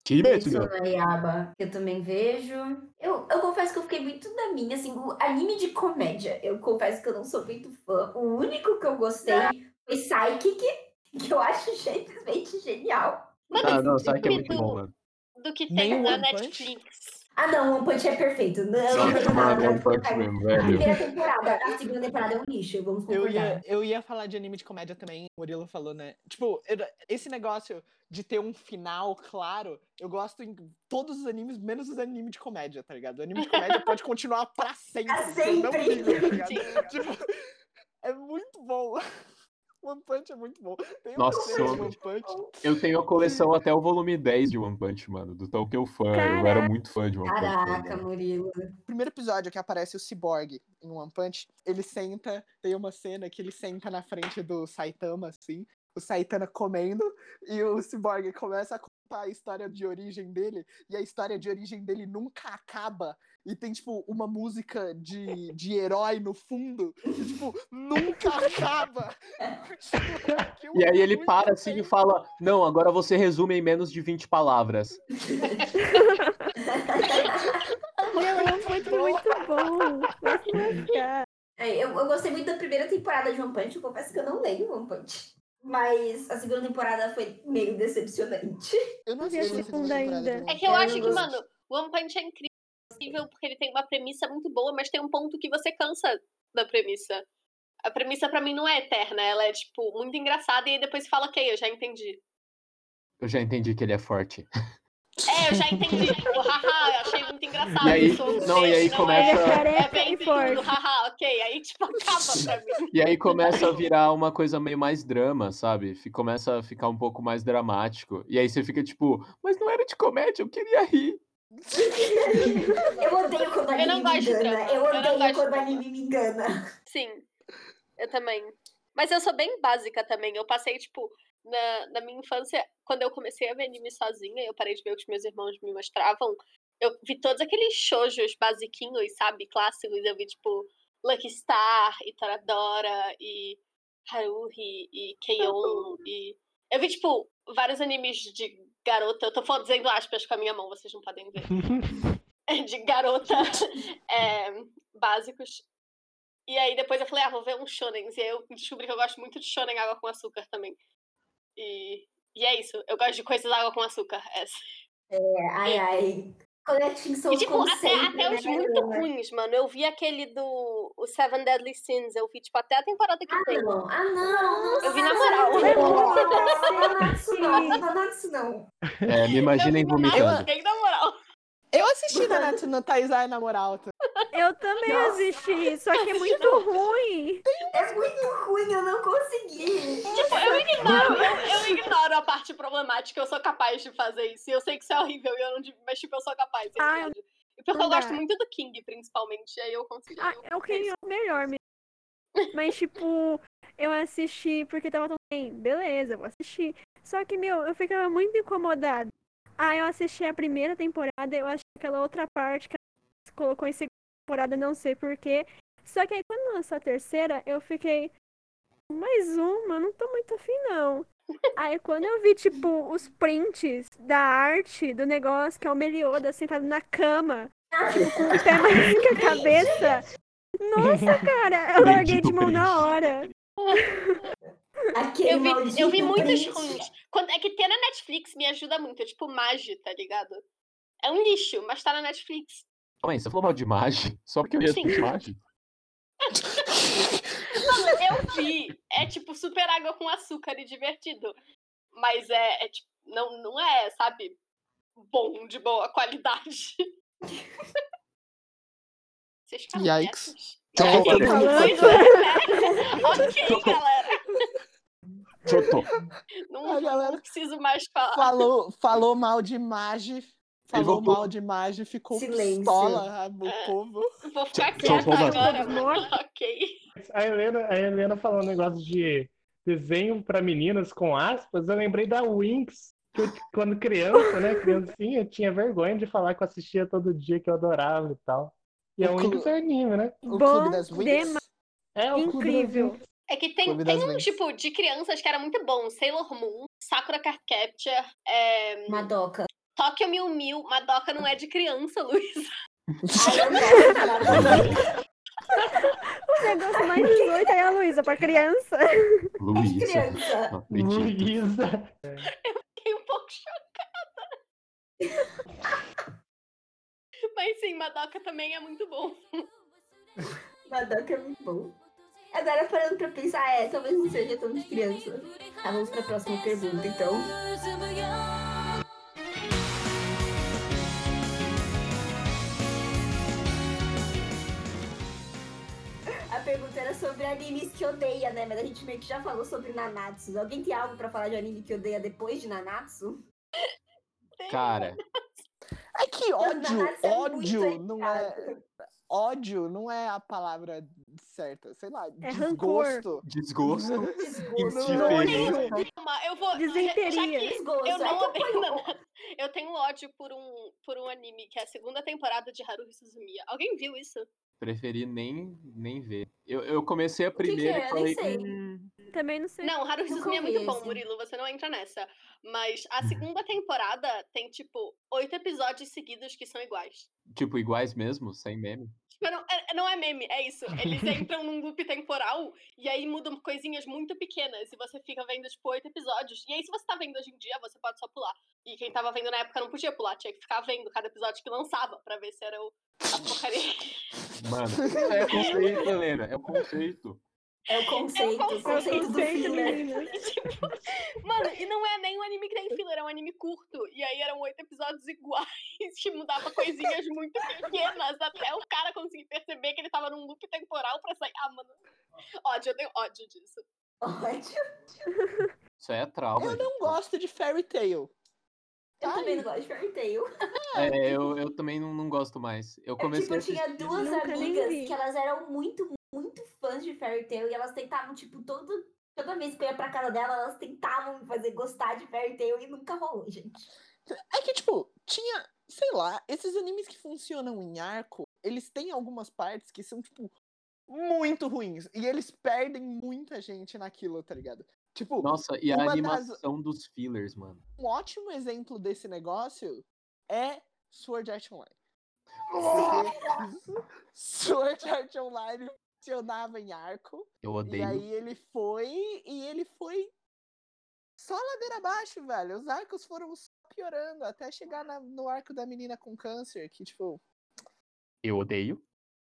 Kimetsu, Kimetsu no Yaiba, que eu também vejo. Eu, eu confesso que eu fiquei muito na minha, assim, o anime de comédia, eu confesso que eu não sou muito fã. O único que eu gostei foi Psychic, que eu acho simplesmente genial. Ah, não, que é muito bom, mano. Do que Nem tem o na One Punch? Netflix. Ah, não, One Punch é perfeito. Não, mano, One Punch a Man, velho. primeira temporada, a segunda temporada é um lixo, vamos Eu concordar. ia, eu ia falar de anime de comédia também, o Murilo falou, né? Tipo, eu- esse negócio de ter um final claro, eu gosto em todos os animes, menos os animes de comédia, tá ligado? O anime de comédia pode continuar pra sempre. Pra eu não sempre. ligo, tá ligado? Tipo, é muito bom. One Punch é muito bom. Tem um Nossa, de eu- One Punch. Eu tenho a coleção até o volume 10 de One Punch, mano. Do tão que eu fã. Eu era muito fã de One Punch. Man, Caraca. Murilo. O primeiro episódio que aparece o Cyborg em One Punch, ele senta, tem uma cena que ele senta na frente do Saitama, assim, o Saitama comendo, e o Cyborg começa a contar a história de origem dele, e a história de origem dele nunca acaba. E tem, tipo, uma música de, de herói no fundo, e, tipo, nunca acaba. E aí ele para assim e fala: Não, agora você resume em menos de 20 palavras. Meu, One Punch é muito bom. Se lascar. É, Eu, eu gostei muito da primeira temporada de One Punch, eu confesso que eu não leio One Punch. Mas a segunda temporada foi meio decepcionante. Eu não Vi a a segunda ainda. É que eu Eu acho que, gosto. mano, One Punch é incrível porque ele tem uma premissa muito boa, mas tem um ponto que você cansa da premissa. A premissa pra mim não é eterna, ela é, tipo, muito engraçada e aí depois você fala, ok, eu já entendi. Eu já entendi que ele é forte. É, eu já entendi. Tipo, haha, eu achei muito engraçado. E aí- eu sou um não, e aí começa- Ele é É, é careca bem forte. haha, ok. Aí, tipo, acaba pra mim. E aí começa a virar uma coisa meio mais drama, sabe? Começa a ficar um pouco mais dramático. E aí você fica tipo, mas não era de comédia, eu queria rir. Eu odeio quando não anime me gosto de engana. drama. Eu Eu não odeio gosto quando o drama. anime me engana. Sim, eu também. Mas eu sou bem básica também. Eu passei, tipo, na, na minha infância, quando eu comecei a ver anime sozinha, eu parei de ver o que meus irmãos me mostravam. Eu vi todos aqueles shoujos basiquinhos, sabe? Clássicos. Eu vi, tipo, Lucky Star, e Toradora, e Haruhi, e Keion, e... Eu vi, tipo, vários animes de garota. Eu tô falando, dizendo aspas com a minha mão, vocês não podem ver. de garota é, básicos. E aí depois eu falei, ah, vou ver uns shonens. E aí eu descobri que eu gosto muito de shonen água com açúcar também. E, e é isso, eu gosto de coisas água com açúcar. Essa. É, ai, ai. Conecting são E os tipo, até, conceitos, até os né, muito Ana? ruins, mano. Eu vi aquele do o Seven Deadly Sins, eu vi tipo até a temporada que Ah, tem. não. Ah, não. Eu vi na moral. Não. Nanatsu não. É, me imaginem eu vomitando. moral. Eu assisti Nanatsu no Taizai na moral. Eu também Nossa. assisti, só que é muito ruim. É muito ruim, eu não consegui. Tipo, eu ignoro, eu, eu ignoro a parte problemática, eu sou capaz de fazer isso. E eu sei que isso é horrível, e eu não, mas tipo, eu sou capaz, Ah, entende? E porque eu gosto muito do King, principalmente, aí eu consigo. Ah, é o que é o melhor mesmo. Mas, tipo, eu assisti porque tava tão bem. Beleza, vou assistir. Só que, meu, eu ficava muito incomodada. Ah, eu assisti a primeira temporada, eu achei aquela outra parte que ela colocou em segunda temporada, não sei porquê. Só que aí quando lançou a terceira, eu fiquei. Mais uma, não tô muito afim, não. Aí quando eu vi, tipo, os prints da arte do negócio, que é o Melioda sentado na cama, tipo, com o pé mais que a cabeça. Nossa, cara, eu larguei de mão na hora. Aquele Eu vi, eu vi muitos ruins. Quando, é que ter na Netflix me ajuda muito, é tipo Magi, tá ligado? É um lixo, mas tá na Netflix. Calma aí, você falou mal de Magi? Só porque eu ia assistir Magi? Mano, eu vi. É tipo super água com açúcar e divertido. Mas é, é tipo, não, não é, sabe, bom, de boa qualidade. Vocês ficaram Yikes. Tô É, voltando. tipo, Falando. ok, galera. Chotô. Não, A galera não preciso mais falar. Falou, falou mal de Magi. Falou voltou. mal de Magi, ficou Silêncio. pistola a- o É. povo. Vou ficar quieta agora, mano. Ok. A Helena, a Helena falou um negócio de desenho pra meninas com aspas. Eu lembrei da Winx, que eu, quando criança, né, criancinha, eu tinha vergonha de falar que eu assistia todo dia, que eu adorava e tal. E a O Winx clu- é anime, né? O Bom Clube das Winx. É o clube das Incrível. Winx. É que tem, Clube tem um Winx. tipo de crianças que era muito bom. Sailor Moon, Sakura Card Capture, é, Madoka. Tokyo Mil Mil. Madoka não é de criança, Luísa. Eu. O negócio mais 18 é a Luísa, pra criança. Luísa. criança. Luísa. Fiquei um pouco chocada. Mas sim, Madoka também é muito bom. Madoka é muito bom. Agora parando pra pensar, é, talvez não seja tão de criança. Tá, vamos pra próxima pergunta, então. Sobre animes que odeia, né? Mas a gente meio que já falou sobre Nanatsu. Alguém tem algo pra falar de anime que odeia depois de Nanatsu? Cara, Ai, que ódio, é ódio, não é. ódio não é a palavra certa. Sei lá, É rancor. desgosto. Desgosto. Desgosto. Indiferença. Calma, eu vou. Desgosto. eu É não odeio nada. Eu tenho ódio por um, por um anime, que é a segunda temporada de Haruhi Suzumiya. Alguém viu isso? Preferi nem, nem ver. Eu, eu comecei a que que primeira é? e Nem falei. sei. "Hum, Também não sei. Não, Haruhi é muito bom. Murilo, você não entra nessa. Mas a segunda temporada tem, tipo, oito episódios seguidos que são iguais. Tipo, iguais mesmo, sem meme. Tipo, não, é, não é meme, é isso. Eles entram num loop temporal e aí mudam coisinhas muito pequenas. E você fica vendo, tipo, oito episódios. E aí, se você tá vendo hoje em dia, você pode só pular. E quem tava vendo na época não podia pular, tinha que ficar vendo cada episódio que lançava pra ver se era o, a porcaria. Mano, é conceito, Helena. É o conceito. É o conceito, o conceito do filler. menina. Mano, e não é nem um anime que tem filler, é um anime curto. E aí eram oito episódios iguais, que mudava coisinhas muito pequenas, até o cara conseguir perceber que ele tava num loop temporal pra sair. Ah, mano. Ódio, eu tenho ódio disso. Ódio. Isso aí é trauma. Eu não gosto de Fairy Tail. Eu Ai. também não gosto de Fairy Tail. É, eu, eu também não, não gosto mais. Eu Eu, comecei tipo, a assistir... tinha duas amigas que elas eram muito, muito fãs de Fairy Tail e elas tentavam, tipo, todo, toda vez que eu ia pra casa dela, elas tentavam me fazer gostar de Fairy Tail e nunca rolou, gente. É que, tipo, tinha, sei lá, esses animes que funcionam em arco, eles têm algumas partes que são, tipo, muito ruins. E eles perdem muita gente naquilo, tá ligado? Tipo, Nossa, e a uma das- animação dos fillers, mano. um ótimo exemplo desse negócio é Sword Art Online. Sword Art Online funcionava em arco. Eu E odeio. aí ele foi. E ele foi só ladeira abaixo, velho. Os arcos foram só piorando até chegar na- no arco da menina com câncer, que, tipo. Eu odeio.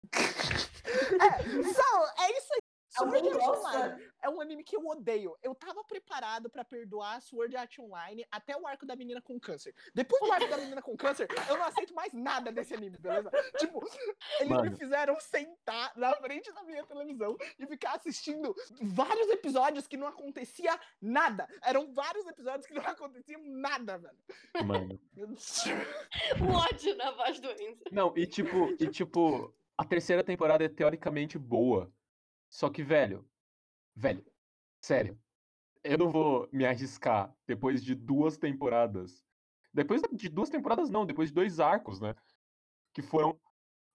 É, Sal, é isso Sword Art? Online é um anime que eu odeio. Eu tava preparado pra perdoar Sword Art Online até o arco da menina com câncer. Depois do arco da menina com câncer, eu não aceito mais nada desse anime, beleza? Tipo, eles me Mano. fizeram sentar na frente da minha televisão e ficar assistindo vários episódios que não acontecia nada. Eram vários episódios que não aconteciam nada, velho. Mano. O ódio na voz do Enzo. Não, e tipo, e tipo, a terceira temporada é teoricamente boa. Só que, velho, velho, sério, eu não vou me arriscar depois de duas temporadas. Depois de duas temporadas, não, depois de dois arcos, né? Que foram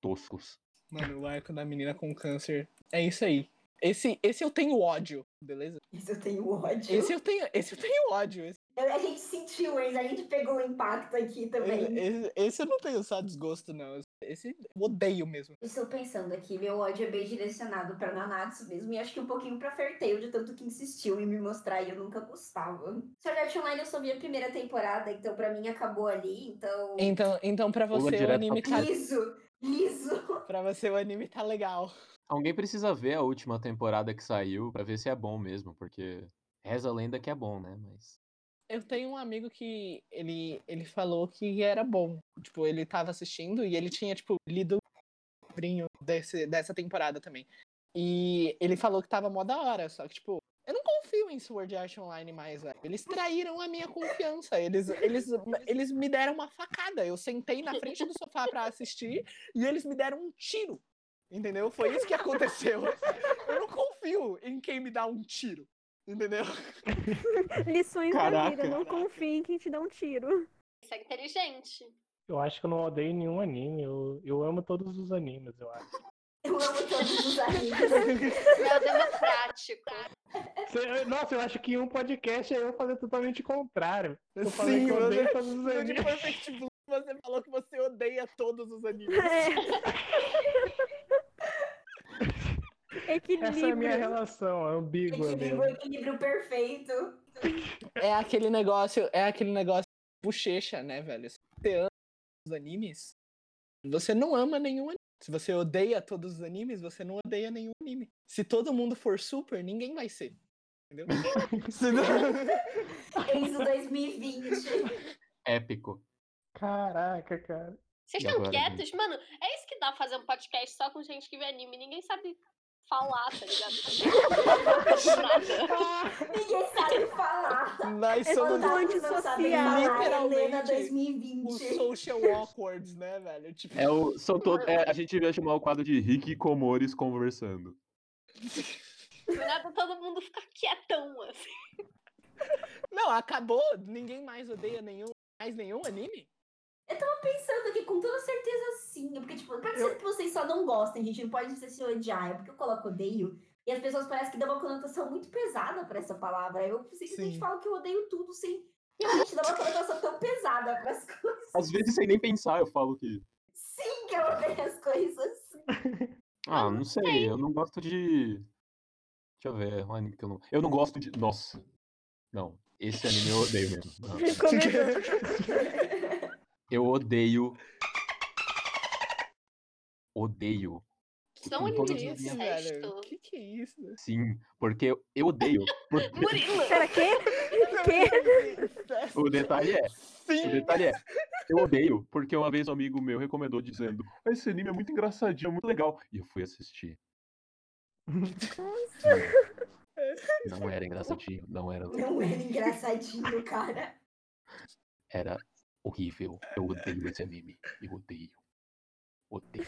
toscos. Mano, o arco da menina com câncer é isso aí. Esse, esse eu tenho ódio, beleza? Isso eu tenho ódio. Esse eu tenho, esse eu tenho ódio. Esse, Eu- A gente sentiu, a gente pegou o impacto aqui também. esse, esse eu não tenho só desgosto, não. Esse eu odeio mesmo. Estou pensando aqui, meu ódio é bem direcionado pra Nanatsu mesmo, e acho que um pouquinho pra Ferteio, de tanto que insistiu em me mostrar e eu nunca gostava. Sword Art Online eu só vi a primeira temporada, então pra mim acabou ali, então... Então, então pra Pula você o anime tá. Liso, liso. Pra você o anime tá legal. Alguém precisa ver a última temporada que saiu pra ver se é bom mesmo, porque reza a lenda que é bom, né? Mas. Eu tenho um amigo que ele, ele falou que era bom. Tipo, ele tava assistindo e ele tinha, tipo, lido o livrinho desse, dessa temporada também. E ele falou que tava mó da hora, só que, tipo, eu não confio em Sword Art Online mais, velho. Eles traíram a minha confiança. Eles, eles, eles me deram uma facada. Eu sentei na frente do sofá pra assistir e eles me deram um tiro. Entendeu? Foi isso que aconteceu. Eu não confio em quem me dá um tiro. Entendeu? Lições da Caraca. vida, não confie em quem te dá um tiro. Isso é inteligente. Eu acho que eu não odeio nenhum anime. Eu, eu amo todos os animes, eu acho. Eu amo todos os. É o democrático. Cê- Nossa, eu acho que em um podcast é eu fazer totalmente o contrário. Eu falei Sim, que eu odeio você- todos os de animes. Perfect Blue, você falou que você odeia todos os animes. É. Equilíbrio. Essa é a minha relação, é ambígua Equilíbrio, mesmo. equilíbrio perfeito. É aquele negócio, é aquele negócio bochecha, né, velho? Se você ama os animes, você não ama nenhum anime. Se você odeia todos os animes, você não odeia nenhum anime. Se todo mundo for super, ninguém vai ser. Entendeu? Se não- Enzo 2020. Épico. Caraca, cara. Vocês estão quietos? Mano, é isso que dá fazer um podcast só com gente que vê anime. Ninguém sabe falar, tá ligado? Ninguém sabe falar. Nós É somos antissocial. Literalmente 2020. os social awkwards, né, velho? Tipo, É o, são todo, é, a gente devia chamar o quadro de Rick e Comores conversando. Do nada todo mundo fica quietão, assim. Não, acabou. Ninguém mais odeia nenhum, mais nenhum anime? Eu tava pensando aqui, com toda certeza sim. Porque, tipo, pode ser que vocês só não gostem, gente. Não pode ser se odiar. É porque eu coloco odeio. E as pessoas parecem que dão uma conotação muito pesada pra essa palavra. Eu simplesmente Sim. falo que eu odeio tudo sem realmente dar uma conotação tão pesada pras coisas. Às vezes, sem nem pensar, eu falo que. Sim, que eu odeio as coisas. Ah, não sei, eu não gosto de. Deixa eu ver, um anime que eu não. Eu não gosto de. Nossa. Não, esse anime eu odeio mesmo. Não. Eu odeio. Odeio. São minhas- incesto. Que que é isso? Sim, porque eu, odeio. Porque Murilo! Pera, quê? Quê? o detalhe é. Sim. O detalhe é. Eu odeio, porque uma vez um amigo meu recomendou dizendo: "Ah, esse anime é muito engraçadinho, é muito legal. E eu fui assistir. Não era engraçadinho, não era. Não era engraçadinho, cara. Era horrível. Eu odeio esse anime. Eu odeio. Odeio.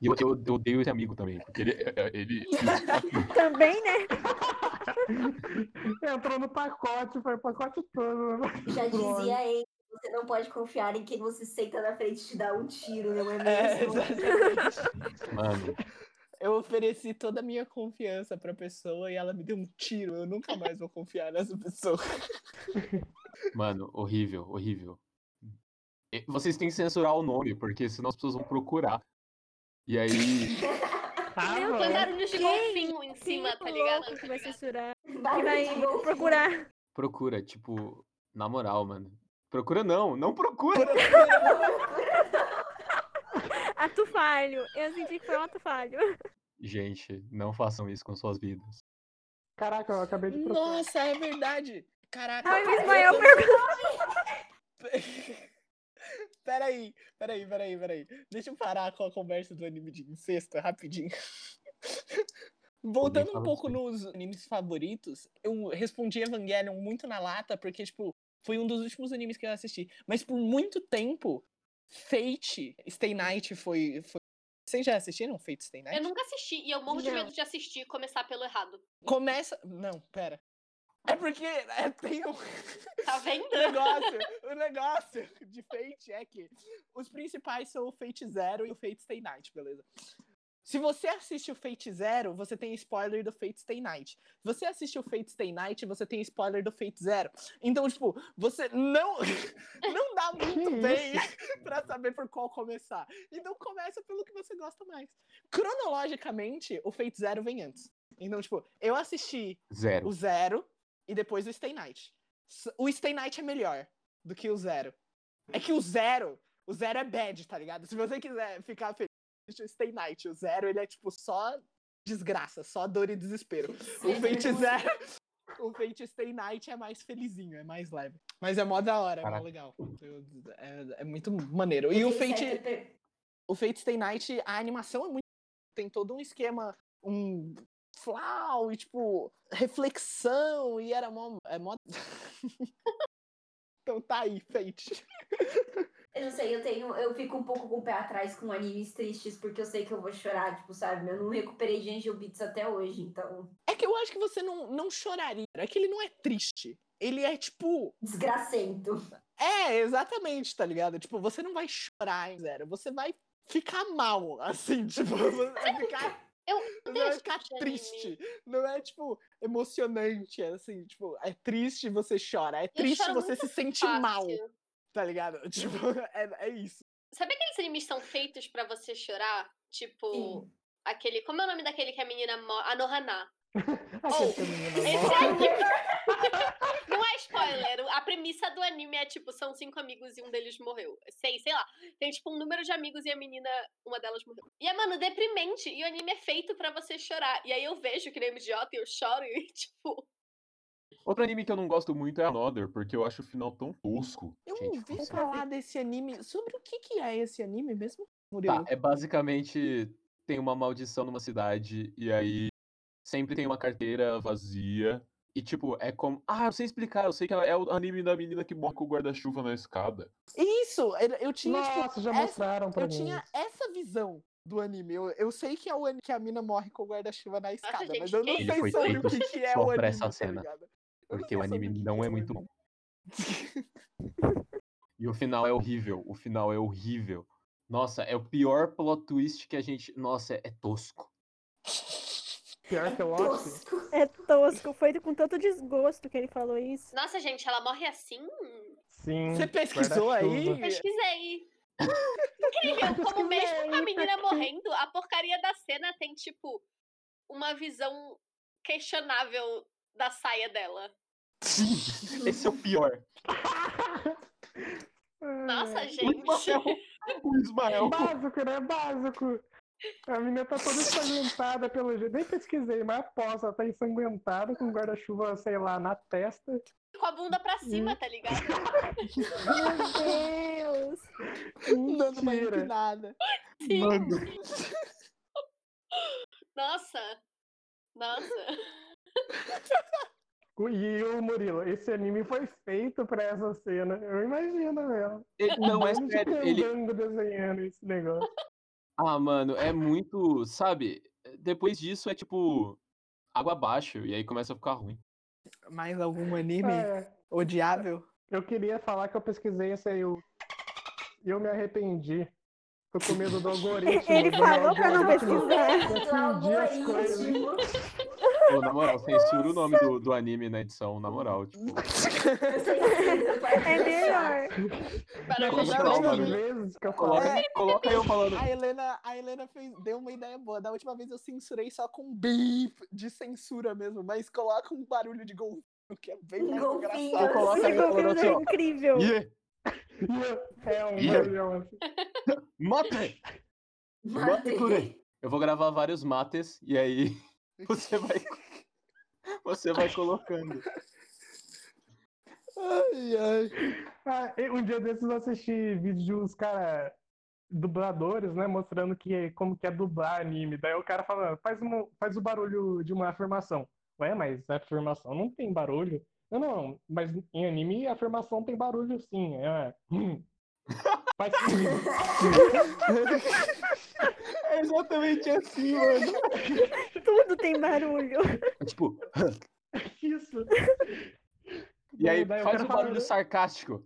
E eu, eu, eu odeio esse amigo também, porque ele. é, ele Também, né? Entrou no pacote, foi o pacote todo. Já dizia ele, você não pode confiar em quem você senta na frente e te dá um tiro, não é É, mesmo? exatamente. Mano, Eu ofereci toda a minha confiança pra pessoa e ela me deu um tiro. Eu nunca mais vou confiar nessa pessoa. mano, horrível, horrível. Vocês têm que censurar o nome, porque senão as pessoas vão procurar. E aí. Tava. Põe barulhos de golfinho em cima, tá ligado? louco que vai censurar. Que Barulho vai golfinho. procurar. Procura, tipo, na moral, mano. Procura não, não procura! Ato falho. Eu senti que foi um ato falho. Gente, não façam isso com suas vidas. Caraca, eu acabei de procurar. Nossa, é verdade. Caraca. Ai, Miss Mael Peraí, peraí, peraí, peraí. Deixa eu parar com a conversa do anime de incesto rapidinho. Voltando um pouco assim. nos animes favoritos, eu respondi Evangelion muito na lata, porque, tipo, foi um dos últimos animes que eu assisti. Mas por muito tempo, Fate, Stay Night foi. foi... Vocês já assistiram Fate Stay Night? Eu nunca assisti e eu morro de Não. medo de assistir e começar pelo errado. Começa. Não, pera. É porque é, tem um. Tá vendo? O negócio, o negócio de Fate é que os principais são o Fate Zero e o Fate Stay Night, beleza? Se você assiste o Fate Zero, você tem spoiler do Fate Stay Night. Se você assiste o Fate Stay Night, você tem spoiler do Fate Zero. Então, tipo, você não não dá muito bem pra saber por qual começar. Então começa pelo que você gosta mais. Cronologicamente, o Fate Zero vem antes. Então, tipo, eu assisti Zero. o Zero e depois o Stay Night. O Stay Night é melhor do que o Zero. É que o Zero, o Zero é bad, tá ligado? Se você quiser ficar Stay Night. O Zero, ele é tipo só desgraça, só dor e desespero. O Fate Zero, o Fate Stay Night é mais felizinho, é mais leve. Mas é mó da hora, é mó Caraca. legal. Eu- é, é muito maneiro. E o Fate, o Fate Stay Night, a animação é muito. Tem todo um esquema, um flau e tipo, reflexão, e era mó. É mó... então tá aí, Fate. Eu não sei, eu tenho. Eu fico um pouco com o pé atrás com animes tristes, porque eu sei que eu vou chorar, tipo, sabe? Eu não recuperei de Angel Beats até hoje, então. É que eu acho que você não, não choraria. É que ele não é triste. Ele é tipo. Desgracento. É, exatamente, tá ligado? Tipo, você não vai chorar em zero. Você vai ficar mal, assim, tipo, você vai ficar. Eu vai esse ficar triste. Não é, tipo, emocionante, é assim, tipo, é triste você chora. É Eu triste você se sente fácil. mal, tá ligado? Tipo, é, é isso. Sabe aqueles animes que são feitos pra você chorar? Tipo, Sim. aquele. Como é o nome daquele que a menina morre? A Nohana. A menina Esse anime. Não é spoiler. A premissa do anime é tipo: são cinco amigos e um deles morreu. Sei, sei lá. Tem tipo um número de amigos e a menina, uma delas morreu. E é, mano, deprimente. E o anime é feito pra você chorar. E aí eu vejo que nem um idiota e eu choro e, tipo. Outro anime que eu não gosto muito é Another, porque eu acho o final tão tosco. Eu Gente, ouvi como falar desse anime. Sobre o que, que é esse anime mesmo? Murilo. Tá, é basicamente tem uma maldição numa cidade e aí sempre tem uma carteira vazia e tipo, é como, ah, eu sei explicar, eu sei que é o anime da menina que morre com o guarda-chuva na escada. Isso! Eu eu tinha, tipo, Nossa, já essa- mostraram pra eu mim. tinha essa visão do anime. Eu, eu sei que é o anime que a mina morre com o guarda-chuva na escada, gente, mas eu não sei sobre o que, que é o pra anime, essa tá cena. ligado? Eu Porque o anime que não que é o muito bom. E o final é horrível. O final é horrível. Nossa, é o pior plot twist que a gente. Nossa, é, é tosco. Pior que o Lost. É tosco. Foi com tanto desgosto que ele falou isso. Nossa, gente, ela morre assim? Sim. Você pesquisou aí? Pesquisei. Incrível, como mesmo com a menina morrendo, a porcaria da cena tem, tipo, uma visão questionável da saia dela. Sim, esse é o pior. Nossa, É. gente. O Ismael. Básico, né? Básico. A menina tá toda ensanguentada pelo jeito. Nem pesquisei, mas aposto, ela tá ensanguentada com guarda-chuva, sei lá, na testa. Com a bunda pra cima, tá ligado? Meu Deus. Dando uma empinada. Sim. Mano. Nossa. Nossa. E o Murilo, esse anime foi feito pra essa cena. Eu imagino mesmo. Ele- não, é bando de sério. Ele, desenhando esse negócio. Ah, mano, é muito. Sabe? Depois disso é tipo. Água abaixo. E aí começa a ficar ruim. Mais algum anime É, odiável? eu queria falar que eu pesquisei esse aí. eu- E eu me arrependi. Tô com medo do algoritmo. Ele do falou pra não pesquisar. confundir as coisas. Pô, na moral, censura o nome do, do anime na edição, na moral. Tipo, É melhor. Para que é o mais nome? Três vezes que eu coloca, falei. coloca eu falando. A Helena, a Helena fez, deu uma ideia boa. Da última vez eu censurei só com beep de censura mesmo, mas coloca um barulho de golfinho, que é bem mais Golfinho. engraçado. Coloca aí golfinho assim, é incrível. "Ih, É um barulhão assim. Mate! Mate kure! Eu vou gravar vários mates e aí você vai. Você vai colocando. Ai, ai. Ah, um dia desses eu assisti vídeo de uns cara dubladores, né, mostrando que como que é dublar anime. Daí o cara fala, faz, uma, faz o barulho de uma afirmação. Ué, mas a afirmação não tem barulho. Não, não, mas em anime a afirmação tem barulho sim. É, hum. Faz. É exatamente assim, mano. Tudo tem barulho. É tipo, Isso. e aí Daí faz fala, barulho sarcástico.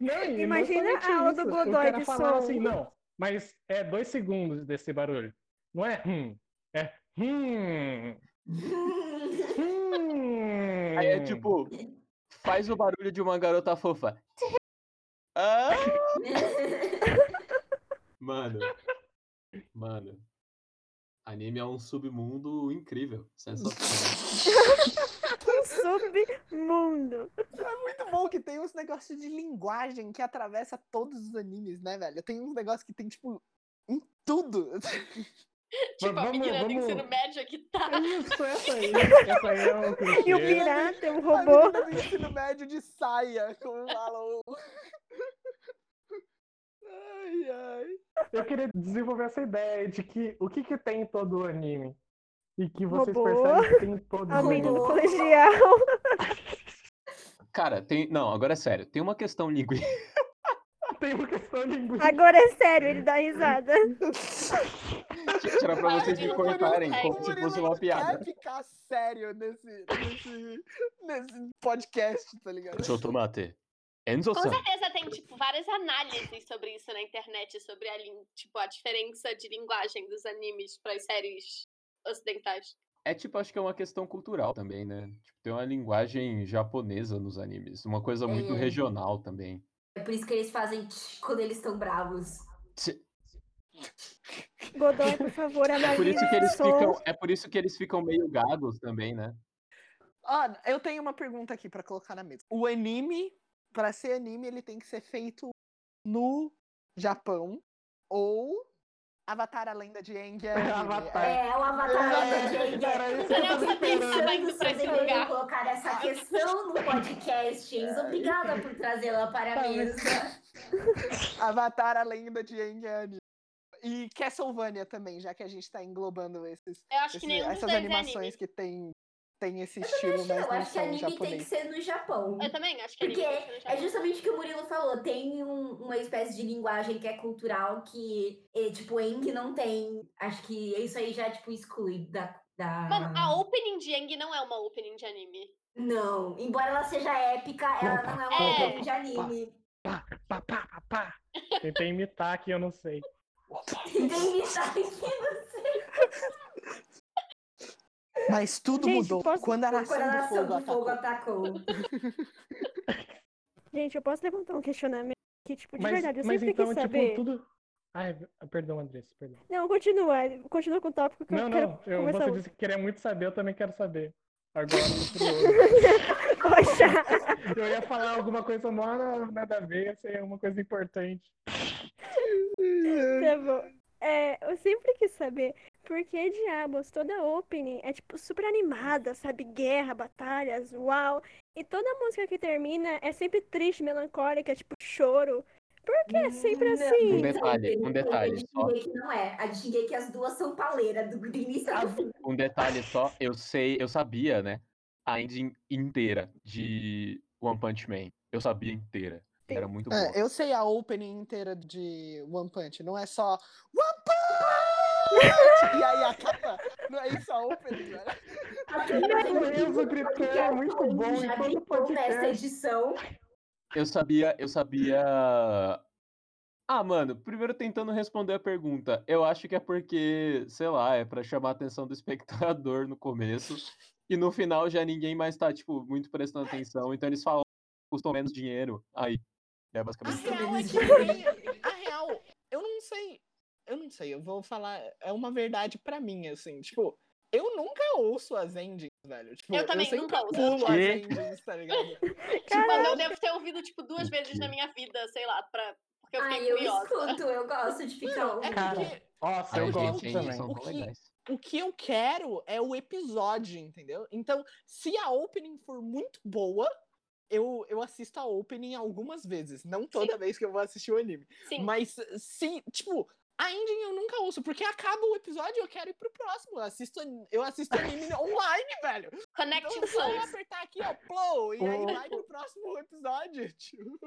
Não, e não Imagina somente a aula do isso. Godoy O cara de som. assim, não, mas é dois segundos desse barulho. Não é hum, é hum. hum. Aí é tipo, faz o barulho de uma garota fofa. Ah! Mano. Mano. Anime é um submundo incrível. Sensacional. Submundo. É muito bom que tem uns negócios de linguagem que atravessa todos os animes, né, velho? Tem uns negócios que tem, tipo, em tudo. Tipo, a vamos- menina do vamos- ensino médio que tá. É Isso, essa aí. Essa aí é um clichê. E o pirata é um A robô. menina do ensino médio de saia, como falam. Ai, ai. Eu queria desenvolver essa ideia de que o que que tem em todo o anime? E que vocês Robô. percebem que tem em todo A o menina do anime. colegial. Cara, tem. Não, agora é sério. Tem uma questão linguística. Tem uma questão linguística. Agora é sério, ele dá risada. Era pra vocês me cortarem como se fosse uma piada. quer ficar sério nesse, nesse, nesse podcast, tá ligado? Chotomate. Com Enzo-san. certeza tem, tipo, várias análises sobre isso na internet, sobre a, tipo, a diferença de linguagem dos animes para as séries ocidentais. É tipo, acho que é uma questão cultural também, né? Tipo, tem uma linguagem japonesa nos animes. Uma coisa muito É. regional também. É por isso que eles fazem tch quando eles estão bravos. Godoy, por favor, É por analise isso que eles ficam, é por isso que eles ficam meio gagos também, né? Ah, eu tenho uma pergunta aqui pra colocar na mesa. O anime, pra ser anime, ele tem que ser feito no Japão ou Avatar, a lenda de Aang é? Avatar. É, É, o Avatar É, da Jane. era isso que eu tava que esperando. deveriam colocar essa questão no podcast. Enzo. Obrigada por trazê-la para a Tá, mesa. Avatar, a lenda de Aang é anime. E Castlevania também, já que a gente tá englobando esses, Eu acho que esses- nenhum dos essas é animações anime. que tem, tem esse Eu estilo, acho, mas eu acho que anime tem que japonês. ser no Japão. Eu também acho que Porque anime tem que ser no é justamente o que o Murilo falou, tem um- uma espécie de linguagem que é cultural que, é, tipo, Eng não tem. Acho que isso aí já, tipo, exclui da. da... Mano, a opening de Yang não é uma opening de anime. Não, embora ela seja épica, ela não é uma É. opening de anime. Pá, pá, pá, pá, pá. Tentei imitar aqui, eu não sei. Tem isso aqui, não sei. Mas tudo Gente, mudou posso- quando a Quando nação a do nação fogo do fogo atacou. atacou. Gente, eu posso levantar um questionamento que, tipo, de Mas, verdade, eu mas sempre então, quis saber. tipo, tudo. Ai, perdão, Andressa, perdão. Não, continua. Continua com o tópico que Não, eu quero não, eu, conversar. você disse que queria muito saber, eu também quero saber. Agora, curioso. Poxa! Eu ia falar alguma coisa mó nada a ver, ia ser uma coisa importante. Tá bom. É, eu sempre quis saber por que diabos toda opening é tipo super animada, sabe? Guerra, batalhas, uau. E toda música que termina é sempre triste, melancólica, tipo choro. Por que é sempre Não, assim? Um detalhe, um detalhe só. Não é. A de Shingeki as duas são paleira, do do início ao fim. Um detalhe só, eu sei, eu sabia, né? A ending inteira de One Punch Man. Eu sabia inteira. Era muito boa. É, eu sei a opening inteira de One Punch, não é só One Punch! E aí acaba, não é isso a opening, velho. Enzo gritando é muito bom Já gritou nessa edição. Eu sabia, eu sabia. Ah, mano, primeiro tentando responder a pergunta. Eu acho que é porque, sei lá, é pra chamar a atenção do espectador no começo. E no final já ninguém mais tá, tipo, muito prestando atenção. Então eles falam custam menos dinheiro. Aí. É A basicamente isso. real é que a real, eu não sei, eu não sei, eu vou falar, é uma verdade pra mim, assim, tipo, eu nunca ouço as endings, velho. Tipo, Eu também sempre nunca ouço. pulo as endings, tá ligado? Tipo, eu devo ter ouvido, tipo, duas vezes na minha vida, sei lá, pra... porque eu Ai, fiquei eu curiosa. escuto, eu gosto de ficar é. Cara, porque nossa, Ai, eu gente, gosto também. O que- o que eu quero é o episódio, entendeu? Então, se a opening for muito boa, eu, eu assisto a opening algumas vezes. Não toda vez que eu vou assistir o anime. Sim. Mas se, tipo, a ending eu nunca ouço, porque acaba o episódio e eu quero ir pro próximo. Eu assisto, eu assisto anime online, velho. Então Connecting é só eu apertar aqui, ó, play, e aí vai pro próximo episódio, tio.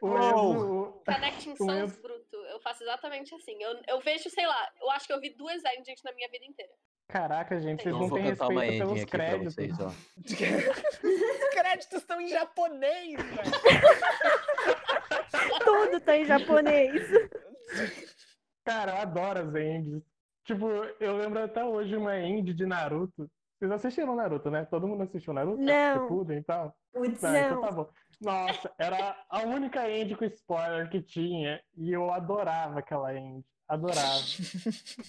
O Uou. Enzo, Connecting Souls bruto. Eu faço exatamente assim. Eu, eu vejo, sei lá, eu acho que eu vi duas endings na minha vida inteira. caraca, gente, vocês Então não vou têm respeito pelos créditos. vocês, ó. Os créditos estão em japonês, velho. Tudo tá em japonês. Cara, eu adoro as endes. Tipo, eu lembro até hoje uma end de Naruto. Vocês assistiram Naruto, né? Todo mundo assistiu Naruto? Não. Shippuden e tal? Putz, Tá, então Não. tá bom. Nossa, era a única end com spoiler que tinha. E eu adorava aquela end. Adorava.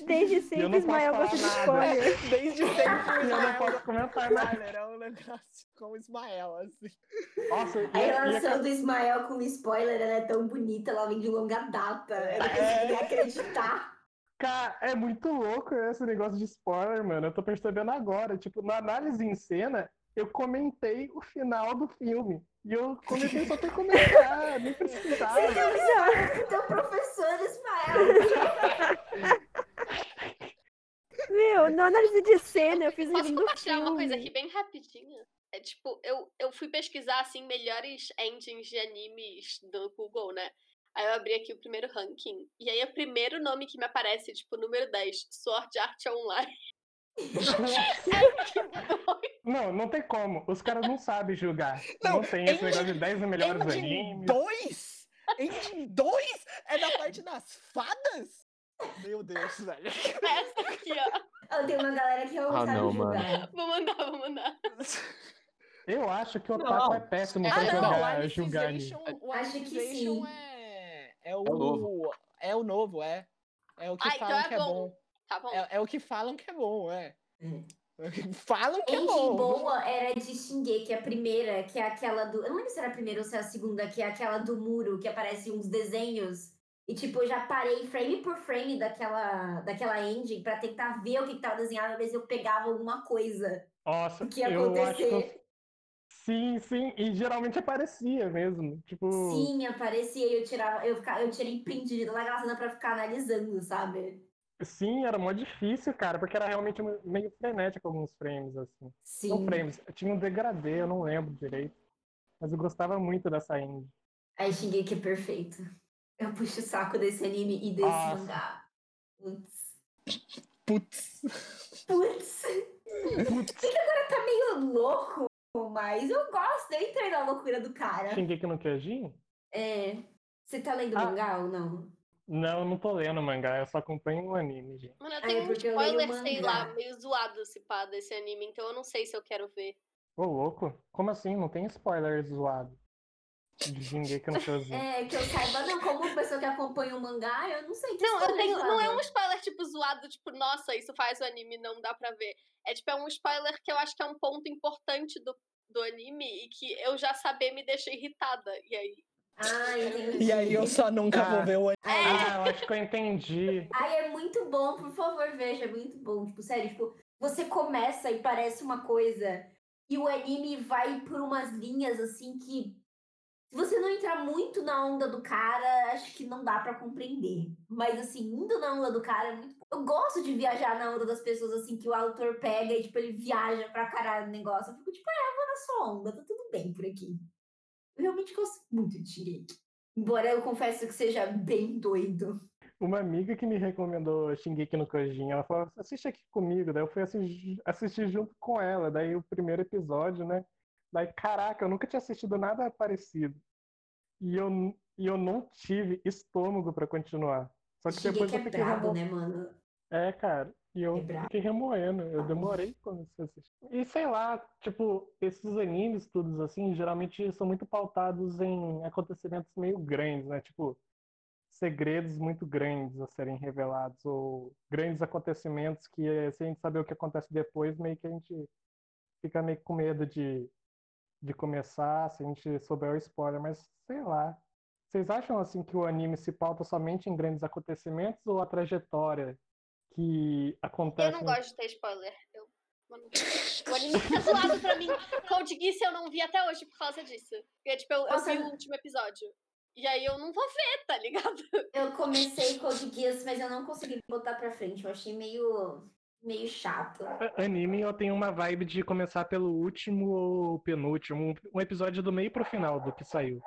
Desde sempre, Ismael gosta de spoiler. Desde sempre o eu não posso comentar nada. é um negócio com o Ismael, assim. Nossa, A e relação do Ismael com o spoiler, ela é tão bonita, ela vem de longa data. Eu não consegui nem acreditar. Cara, é muito louco esse negócio de spoiler, mano. Eu tô percebendo agora. Tipo, na análise em cena, eu comentei o final do filme. E eu comentei só por comentar, nem precisava. Você deu um spoiler pro teu professor, Ismael. Meu, na análise de cena, eu fiz um Posso do compartilhar uma coisa aqui bem rapidinha? É tipo, eu, eu fui pesquisar, assim, melhores endings de animes do Google, né? Aí eu abri aqui o primeiro ranking. E aí o primeiro nome que me aparece, tipo, número 10, Sword Art Online. Não, não tem como. Os caras não sabem julgar. Não, Não, tem esse Engine- negócio de 10 melhores Engine animes. 2? Engine 2? É da parte das fadas? Meu Deus, velho. Essa aqui, ó. Ah, Tem uma galera que não Ah, sabe não, julgar. Vou mandar, vou mandar. Eu acho que o. Otaku é péssimo É, pra Ah, não, jogar, julgar anime. O Acho que sim. é, é o, É o novo. É o novo, é. É o que Ah, então falam é que é bom. bom. Tá bom. É, é o que falam que é bom, é. Hum. falam que é Ending bom. boa era de Shingeki, a primeira, que é aquela do. Eu não lembro se era a primeira ou se é a segunda, que é aquela do muro, que aparece uns desenhos. E, tipo, eu já parei frame por frame daquela, daquela ending pra tentar ver o que, que tava desenhado, pra ver se eu pegava alguma coisa. Nossa, O que ia eu acho que eu acontecer? Sim, sim, e geralmente aparecia mesmo. Tipo, Sim, aparecia e eu tirava, eu, ficava, eu tirei print de daquela cena pra ficar analisando, sabe? Sim, era mó difícil, cara, porque era realmente meio frenético alguns frames, assim. Não Sim. frames, tinha um degradê, eu não lembro direito. Mas eu gostava muito dessa indie. Aí Shingeki é perfeito. Eu puxo o saco desse anime e desse Nossa. mangá. Putz. Putz. Putz. Sei que agora tá meio louco, mas eu gosto. Eu entrei na loucura do cara. Shingeki no Kyojin? É. Você tá lendo Ah. mangá ou não? Não, eu não tô lendo mangá, eu só acompanho o anime, gente. Mano, eu Ah, tenho é um eu spoiler, sei lá, meio zoado se pá desse anime, então eu não sei se eu quero ver. Ô, louco, como assim? Não tem spoiler zoado de Shingeki no Kyojin. É, que eu saiba, não. Como pessoa que acompanha o mangá, eu não sei que Não, eu tenho. Não é zoado. um spoiler tipo zoado, tipo, nossa, isso faz o anime, não dá pra ver. É tipo, é um spoiler que eu acho que é um ponto importante do, do anime e que eu já saber me deixa irritada. E aí. Ah, entendi. E aí eu só nunca Ah. vou ver o anime. Ah, eu acho que eu entendi. Ai, é muito bom, por favor, veja, é muito bom. Tipo, sério, tipo, você começa e parece uma coisa, e o anime vai por umas linhas assim que. Se você não entrar muito na onda do cara, acho que não dá pra compreender. Mas assim, indo na onda do cara é muito. Eu gosto de viajar na onda das pessoas, assim, que o autor pega e, tipo, ele viaja pra caralho no negócio. Eu fico, tipo, é, eu vou na sua onda, tá tudo bem por aqui. Eu realmente gosto muito de Shingeki. Embora eu confesso que seja bem doido. Uma amiga que me recomendou Shingeki no Kyojin, ela falou, assiste aqui comigo. Daí eu fui assi- assistir junto com ela. Daí o primeiro episódio, né? Daí, caraca, eu nunca tinha assistido nada parecido. E eu, e eu não tive estômago pra continuar. Só que depois Shingeki eu é fiquei brabo, remo... né, mano? É, cara. E eu É fiquei remoendo. Eu demorei quando você assistir. E sei lá, tipo, esses animes todos assim, geralmente são muito pautados em acontecimentos meio grandes, né? Tipo, segredos muito grandes a serem revelados, ou grandes acontecimentos que, se a gente saber o que acontece depois, meio que a gente fica meio com medo de, de começar, se a gente souber o spoiler, mas sei lá. Vocês acham assim que o anime se pauta somente em grandes acontecimentos ou a trajetória que acontece? Eu não gosto de ter spoiler. Eu... Mano, O anime fica zoado pra mim. Code Geass eu não vi até hoje por causa disso. Porque, tipo, eu, eu vi o último episódio. E aí eu não vou ver, tá ligado? Eu comecei Code Geass, mas eu não consegui botar pra frente. Eu achei meio, meio chato. Anime eu tenho uma vibe de começar pelo último ou penúltimo, um, um episódio do meio pro final do que saiu.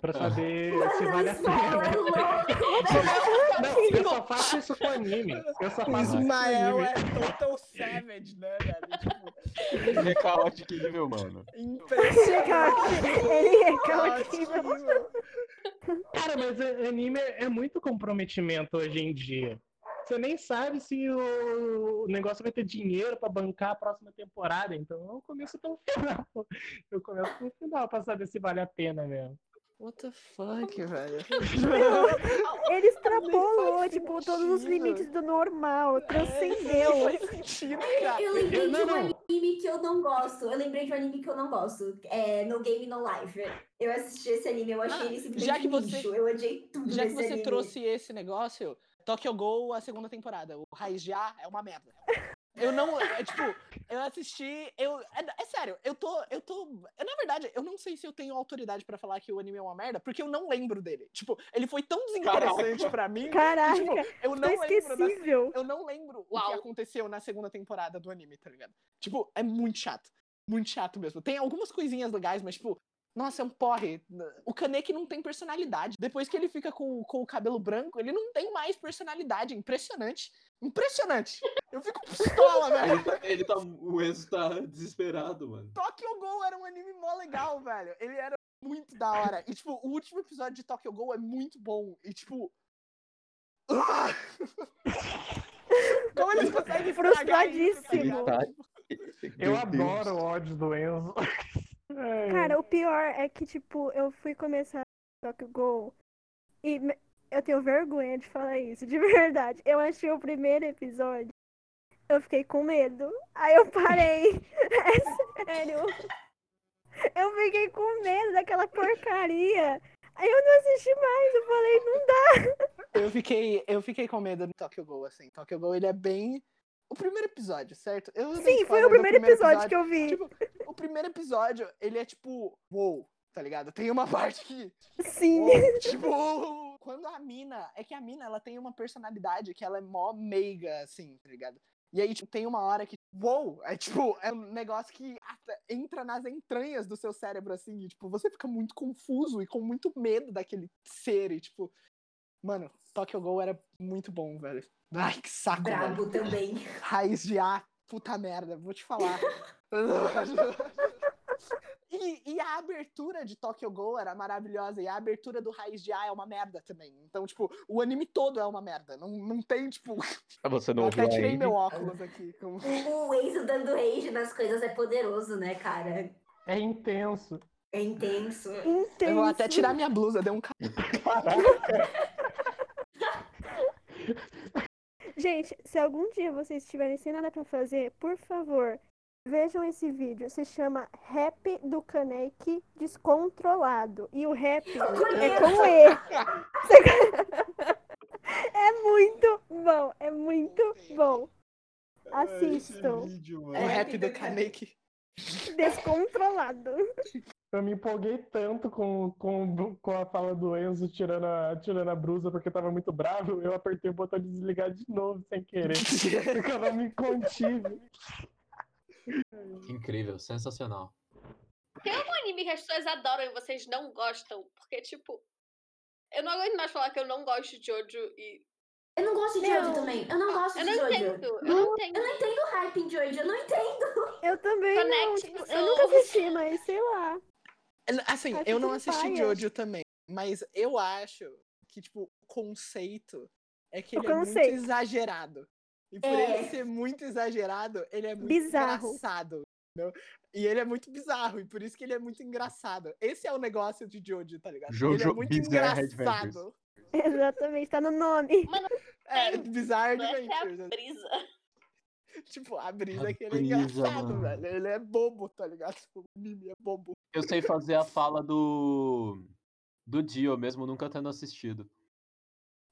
Pra saber se vale a pena. Não, eu só faço isso com anime. Eu só O faço isso com Ismael anime. é total savage, né, velho? Tipo, Ele é caótico nível, mano. impressionante. Ele é Caótico. caótico. Cara, mas anime é muito comprometimento hoje em dia. Você nem sabe se o negócio vai ter dinheiro pra bancar a próxima temporada, então eu começo pelo final. Eu começo pelo final pra saber se vale a pena mesmo. What the fuck, velho? Ele extrapolou, tipo, todos os limites do normal, Não transcendeu. faz sentido, cara. Eu lembrei não, de um não. anime que eu não gosto. Eu lembrei de um anime que eu não gosto. É No Game No Life. Eu assisti esse anime, eu achei Ah, ele simplesmente já que você- lixo. Eu odiei tudo Já que você anime. trouxe esse negócio, Tokyo Ghoul, a segunda temporada. O Raiz de A é uma merda. Eu não. É, tipo, eu assisti. Eu, é, é sério, eu tô. Eu tô. Eu, na verdade, eu não sei se eu tenho autoridade pra falar que o anime é uma merda, porque eu não lembro dele. Tipo, ele foi tão desinteressante pra mim. que, Caraca, tipo, eu não Tô lembro da esquecível. eu não lembro o que Uau. aconteceu na segunda temporada do anime, tá ligado? Tipo, é muito chato. Muito chato mesmo. Tem algumas coisinhas legais, mas, tipo, nossa, é um porre. O Kaneki não tem personalidade. Depois que ele fica com, com o cabelo branco, ele não tem mais personalidade. Impressionante. Impressionante. Eu fico pistola, velho. Ele tá, ele tá- o Enzo tá desesperado, mano. Tokyo Ghoul era um anime mó legal, velho. Ele era muito da hora. E, tipo, o último episódio de Tokyo Ghoul é muito bom. E, tipo. Como eles conseguem isso, tá? Frustradíssimo. Eu adoro o ódio do Enzo. É. Cara, o pior é que, tipo, eu fui começar Tokyo Ghoul e eu tenho vergonha de falar isso, de verdade. Eu achei o primeiro episódio, eu fiquei com medo. Aí eu parei. É sério. Eu fiquei com medo daquela porcaria. Aí eu não assisti mais, eu falei, não dá. Eu fiquei, eu fiquei com medo do Tokyo Ghoul, assim. Tokyo Ghoul, ele é bem o primeiro episódio, certo? Eu Sim, foi o do primeiro episódio que eu vi. Tipo, o primeiro episódio, ele é tipo, uou, tá ligado? Tem uma parte que. Sim. uou, tipo, quando a mina. É que a mina, ela tem uma personalidade que ela é mó meiga, assim, tá ligado? E aí, tipo, tem uma hora que, uou, é tipo, é um negócio que entra nas entranhas do seu cérebro, assim, e, tipo, você fica muito confuso e com muito medo daquele ser, e, tipo, mano, Tokyo Ghoul era muito bom, velho. Ai, que saco, Brabo velho. também. Raiz de A, puta merda, vou te falar. E, e a abertura de Tokyo Ghoul era maravilhosa, e a abertura do Raiz de A é uma merda também. Então, tipo, o anime todo é uma merda. Não, não tem, tipo. Você não Eu ouviu até tirei meu óculos aqui. como- O, Enzo dando rage nas coisas é poderoso, né, cara? É intenso. É intenso. Eu vou até tirar minha blusa, deu um ca- Gente, se algum dia vocês estiverem sem nada pra fazer, por favor, vejam esse vídeo. Se chama Rap do Kaneki Descontrolado. E o rap é com E. É muito bom, é muito bom. Assistam. O rap do Kaneki. Descontrolado. Eu me empolguei tanto com, com, com a fala do Enzo tirando a, tirando a blusa porque tava muito bravo, eu apertei o botão de desligar de novo sem querer. porque eu não me contive. Incrível, sensacional. Tem algum anime que as pessoas adoram e vocês não gostam? Porque, tipo, eu não aguento mais falar que eu não gosto de Jojo e. Eu não gosto de Não. Jojo também. Eu não gosto Eu de não Jojo. entendo, eu não entendo. Eu não entendo o hype em Jojo, eu não entendo. Eu também não. Connecting tipo, eu nunca assisti, mas sei lá. Assim, Acho eu não assisti paia. Jojo também, mas eu acho que, tipo, o conceito é que O ele é muito exagerado. E por É. ele ser muito exagerado, ele é muito Bizarro. engraçado. entendeu? E ele é muito bizarro, e por isso que ele é muito engraçado. Esse é o negócio de Jojo, tá ligado? ele é Jojo muito Bizarre engraçado. Exatamente, tá no nome. É, Bizarre Essa é a Adventures. brisa. Tipo, a brisa A é que ele é brisa, engraçado, mano. velho. Ele é bobo, tá ligado? O Mimi é bobo. Eu sei fazer a fala do. Do Dio, mesmo nunca tendo assistido.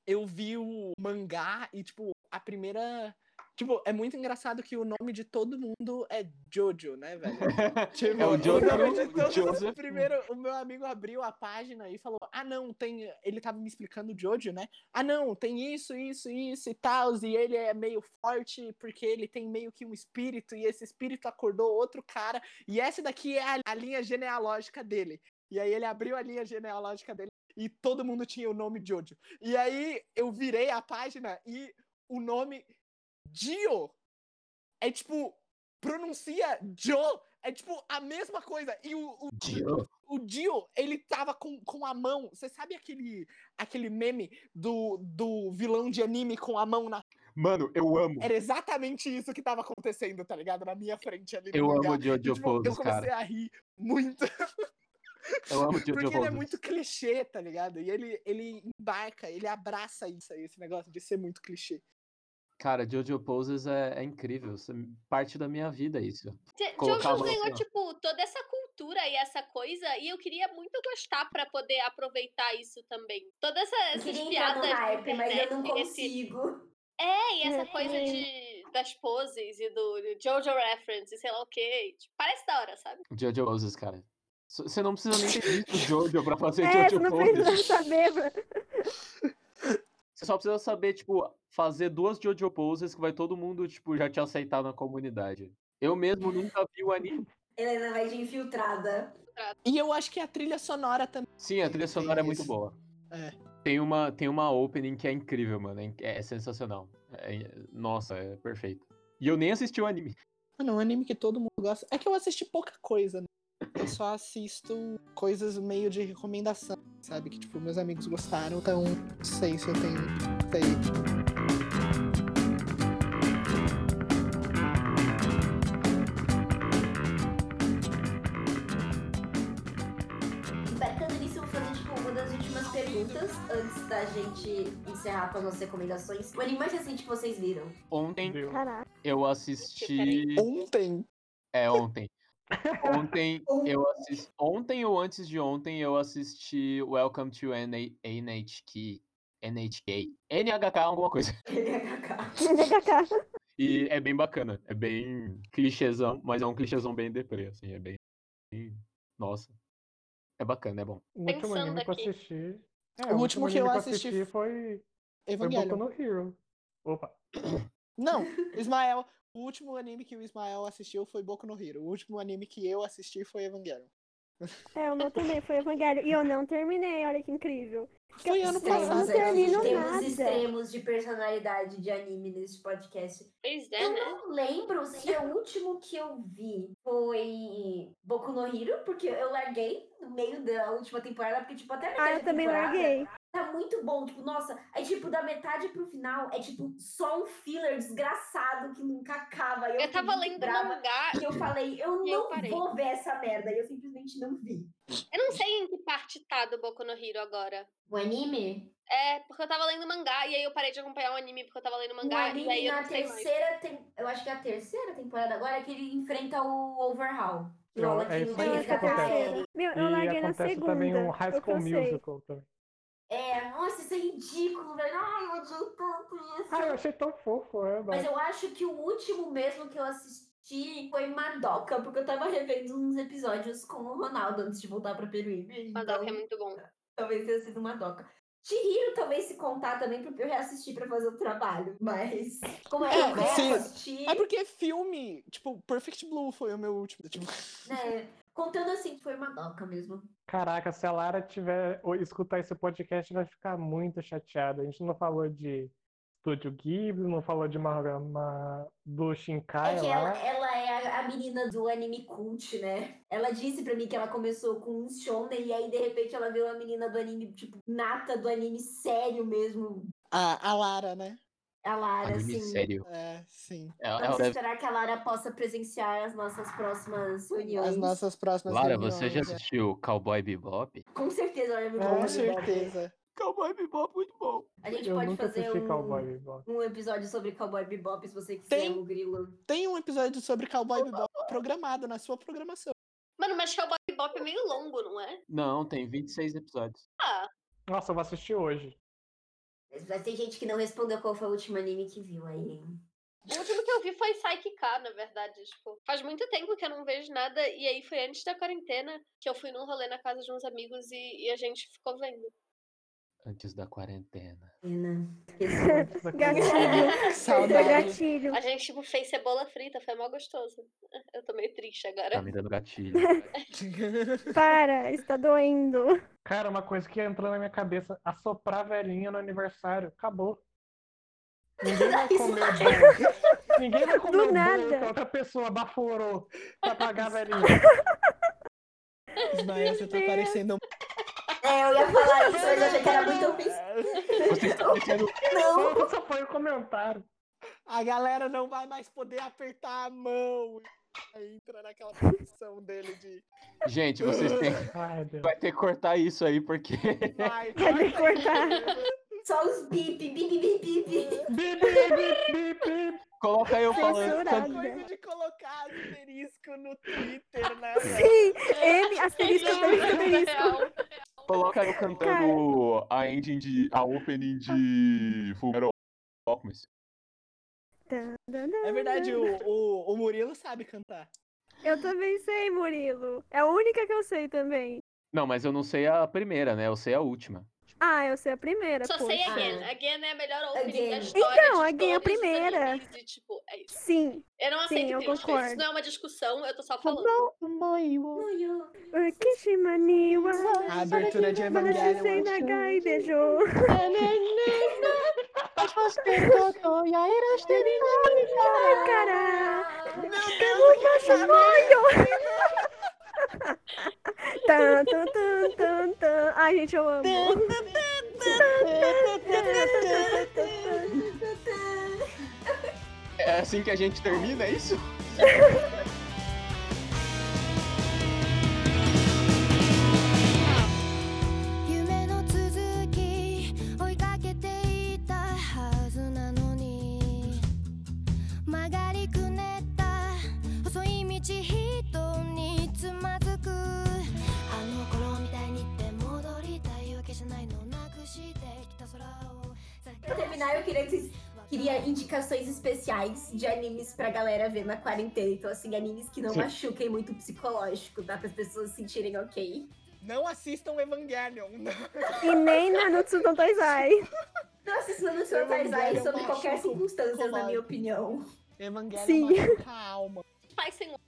eu vi o mangá e, tipo, a primeira. Tipo, é muito engraçado que o nome de todo mundo é Jojo, né, velho? Tipo, É o Jojo, nome de o todos- Joseph. Primeiro, o meu amigo abriu a página e falou: Ah, não, tem. Ele tava me explicando o Jojo, né? Ah, não, tem isso, isso, isso e tal. E ele é meio forte porque ele tem meio que um espírito e esse espírito acordou outro cara. E essa daqui é a, a linha genealógica dele. E aí ele abriu a linha genealógica dele e todo mundo tinha o nome Jojo. E aí eu virei a página e o nome Dio é tipo, pronuncia Jo, é tipo a mesma coisa. E o, o, Dio? o Dio, ele tava com, com a mão. Você sabe aquele, aquele meme do, do vilão de anime com a mão na. Mano, eu amo. Era exatamente isso que tava acontecendo, tá ligado? Na minha frente ali. Eu mangá. amo Jojo E, tipo, Poses, Eu comecei cara. a rir muito. Eu amo Jojo Porque ele é muito clichê, tá ligado? E ele, ele embarca, ele abraça isso aí, esse negócio de ser muito clichê. Cara, Jojo Poses é, é incrível. isso é parte da minha vida, isso. Jojo ganhou, assim, tipo, toda essa cultura e essa coisa, e eu queria muito gostar pra poder aproveitar isso também. Todas essa, Eu essas piadas de hype, mas eu não esse- consigo. É, e essa coisa de, das poses e do, do Jojo Reference e sei lá o que. Parece da hora, sabe? Jojo Poses, cara. Você não precisa nem ter visto Jojo pra fazer É, Jojo não Poses. precisa saber. Você só precisa saber, tipo, fazer duas Jojo Poses que vai todo mundo, tipo, já te aceitar na comunidade. Eu mesmo nunca vi o anime. Helena vai de infiltrada. E eu acho que a trilha sonora também. Sim, a trilha sonora é muito isso. boa. É. Tem uma, tem uma opening que é incrível, mano. É, é sensacional. É- nossa, é perfeito. E eu nem assisti o anime. Mano, é um anime que todo mundo gosta. É que eu assisti pouca coisa, né? Eu só assisto coisas meio de recomendação, sabe? Que, tipo, meus amigos gostaram, então não sei se eu tenho. Sei. Embarcando nisso, eu vou fazer tipo, uma das últimas perguntas antes da gente encerrar com as nossas recomendações. O anime mais recente que vocês viram? Ontem? Caraca. eu assisti. Ontem. É, ontem. Ontem eu assisti. Ontem ou antes de ontem eu assisti Welcome to NH... NHK. NHK. NHK alguma coisa. NHK. E é bem bacana. É bem clichêzão, mas é um clichêzão bem deprê, assim. É bem. Nossa. É bacana, é bom. O último Pensando anime que eu aqui. assisti. O último que eu anime assisti foi. Foi Evangelion. Boku no Hero. Opa. Não, Ismael. O último anime que o Ismael assistiu foi Boku no Hero. O último anime que eu assisti foi Evangelion. É, o meu também foi Evangelho. E eu não terminei, olha que incrível. Foi ano Eu não passado. termino Temos nada. extremos de personalidade de anime nesse podcast. Pois é, Eu né? não lembro se o último que eu vi foi Boku no Hero, porque eu larguei no meio da última temporada, porque, tipo, até Ah, eu também temporada larguei. Tá muito bom, tipo, nossa, aí, tipo, da metade pro final, é, tipo, só um filler desgraçado que nunca acaba. E eu, Eu tava lendo brava, mangá E eu falei, eu e eu não parei. vou ver essa merda. E eu simplesmente não vi. Eu não sei em que parte tá do Boku no Hero agora. O anime? É, porque eu tava lendo mangá e aí eu parei de acompanhar o anime porque eu tava lendo O mangá e anime aí eu na terceira, tem... eu acho que é a terceira temporada agora, é que ele enfrenta o Overhaul. Eu- rola é aqui isso Eu que é acontece. Meu, eu E larguei na segunda. também um High o School eu. Musical também. É, nossa, isso é ridículo, velho. Ai, eu odiei tanto isso. Ah, eu achei tão fofo, é, Mas mas... eu acho que o último mesmo que eu assisti foi Madoka, porque eu tava revendo uns episódios com o Ronaldo antes de voltar pra Peruíbe. Madoka Então, é muito bom. talvez tenha sido Madoka. Chihiro talvez se contar também, porque eu reassisti pra fazer o trabalho. Mas, como é, É, eu sim. reassisti, É porque filme, tipo, Perfect Blue foi o meu último. Tipo, né, contando assim, foi Madoka mesmo. Caraca, se a Lara tiver ou escutar esse podcast, vai ficar muito chateada. A gente não falou de Estúdio Ghibli, não falou de Mahorama do Shinkai É que ela, ela é a, a menina do anime cult, né? Ela disse pra mim que ela começou com um shonen e aí de repente ela viu a menina do anime, tipo, nata do anime sério mesmo. a, a Lara, né? A Lara, Anime assim. sério. É, sim. Ela, ela Vamos deve... esperar que a Lara possa presenciar as nossas próximas reuniões. As nossas próximas Lara, você já reuniões, é. assistiu Cowboy Bebop? Com certeza, ela é muito Com certeza. Cowboy Bebop, muito bom. A gente Eu pode nunca fazer um, Cowboy Bebop. um episódio sobre Cowboy Bebop, se você quiser, Tem. o grilo. Tem um episódio sobre Cowboy Bebop programado na sua programação. Mano, mas Cowboy Bebop é meio longo, não é? Não, tem 26 episódios. Ah, Nossa, eu vou assistir hoje. Mas tem gente que não respondeu qual foi o último anime que viu aí. o último que eu vi foi Psyche K, na verdade. Tipo, faz muito tempo que eu não vejo nada. E aí foi antes da quarentena que eu fui num rolê na casa de uns amigos e, e a gente ficou vendo. Antes da quarentena. Pena. Gatilho. Saudade. Gatilho. A gente, tipo, fez cebola frita, foi mó gostoso. Eu tô meio triste Tá agora. me dando gatilho. Para, está doendo. Cara, uma coisa que entrou na minha cabeça, assoprar velhinha no aniversário. Acabou. Ninguém vai comer o bolo. Ninguém vai comer Do o bolo nada. que outra pessoa baforou pra pagar a velhinha. Ismael, você tá parecendo um. É, eu ia falar isso, mas eu achei que era muito ofensivo. Você está Não, Só foi um comentário. A galera não vai mais poder apertar a mão. Aí entra naquela posição dele de. Gente, vocês têm. Ai. Vai ter que cortar isso aí, porque. Vai, Vai ter que cortar. só os bip, bip, bip, bip. Bip, bip, bip, bip, bip. Coloca eu falando. Can- Coisa de colocar asterisco no Twitter, né? Sim, M, asterisco, asterisco, asterisco. Coloca eu cantando a ending de. a opening de Fullmetal Alchemist. É verdade, o, o, o Murilo sabe cantar. Eu também sei, Murilo. É a única que eu sei também. Não, mas eu não sei a primeira, né? Eu sei a última. Ah, eu sei a primeira, Só pô. sei Ah. Again. Again é a melhor opening Again. da história. Então, Again é a primeira. animes e, tipo, é isso. Sim, Eu não Sim, aceito eu críticas. concordo. Isso não é uma discussão, eu tô só tá falando. A abertura de Manashusei Evangelion. Tan, tan, tan, tan, tan. Ai, gente, eu amo. É assim que a gente termina, é isso? Pra terminar, eu queria que vocês queria indicações especiais de animes pra galera ver na quarentena. Então, assim, animes que não Sim. machuquem muito o psicológico, tá? Para as pessoas se sentirem ok. Não assistam Evangelion. E nem Nanutsu no Taizai. Não assistam no seu Taizai Evangelion sob qualquer circunstância, na minha opinião. Evangelion Sim. machuca a alma. Spice and Wolf.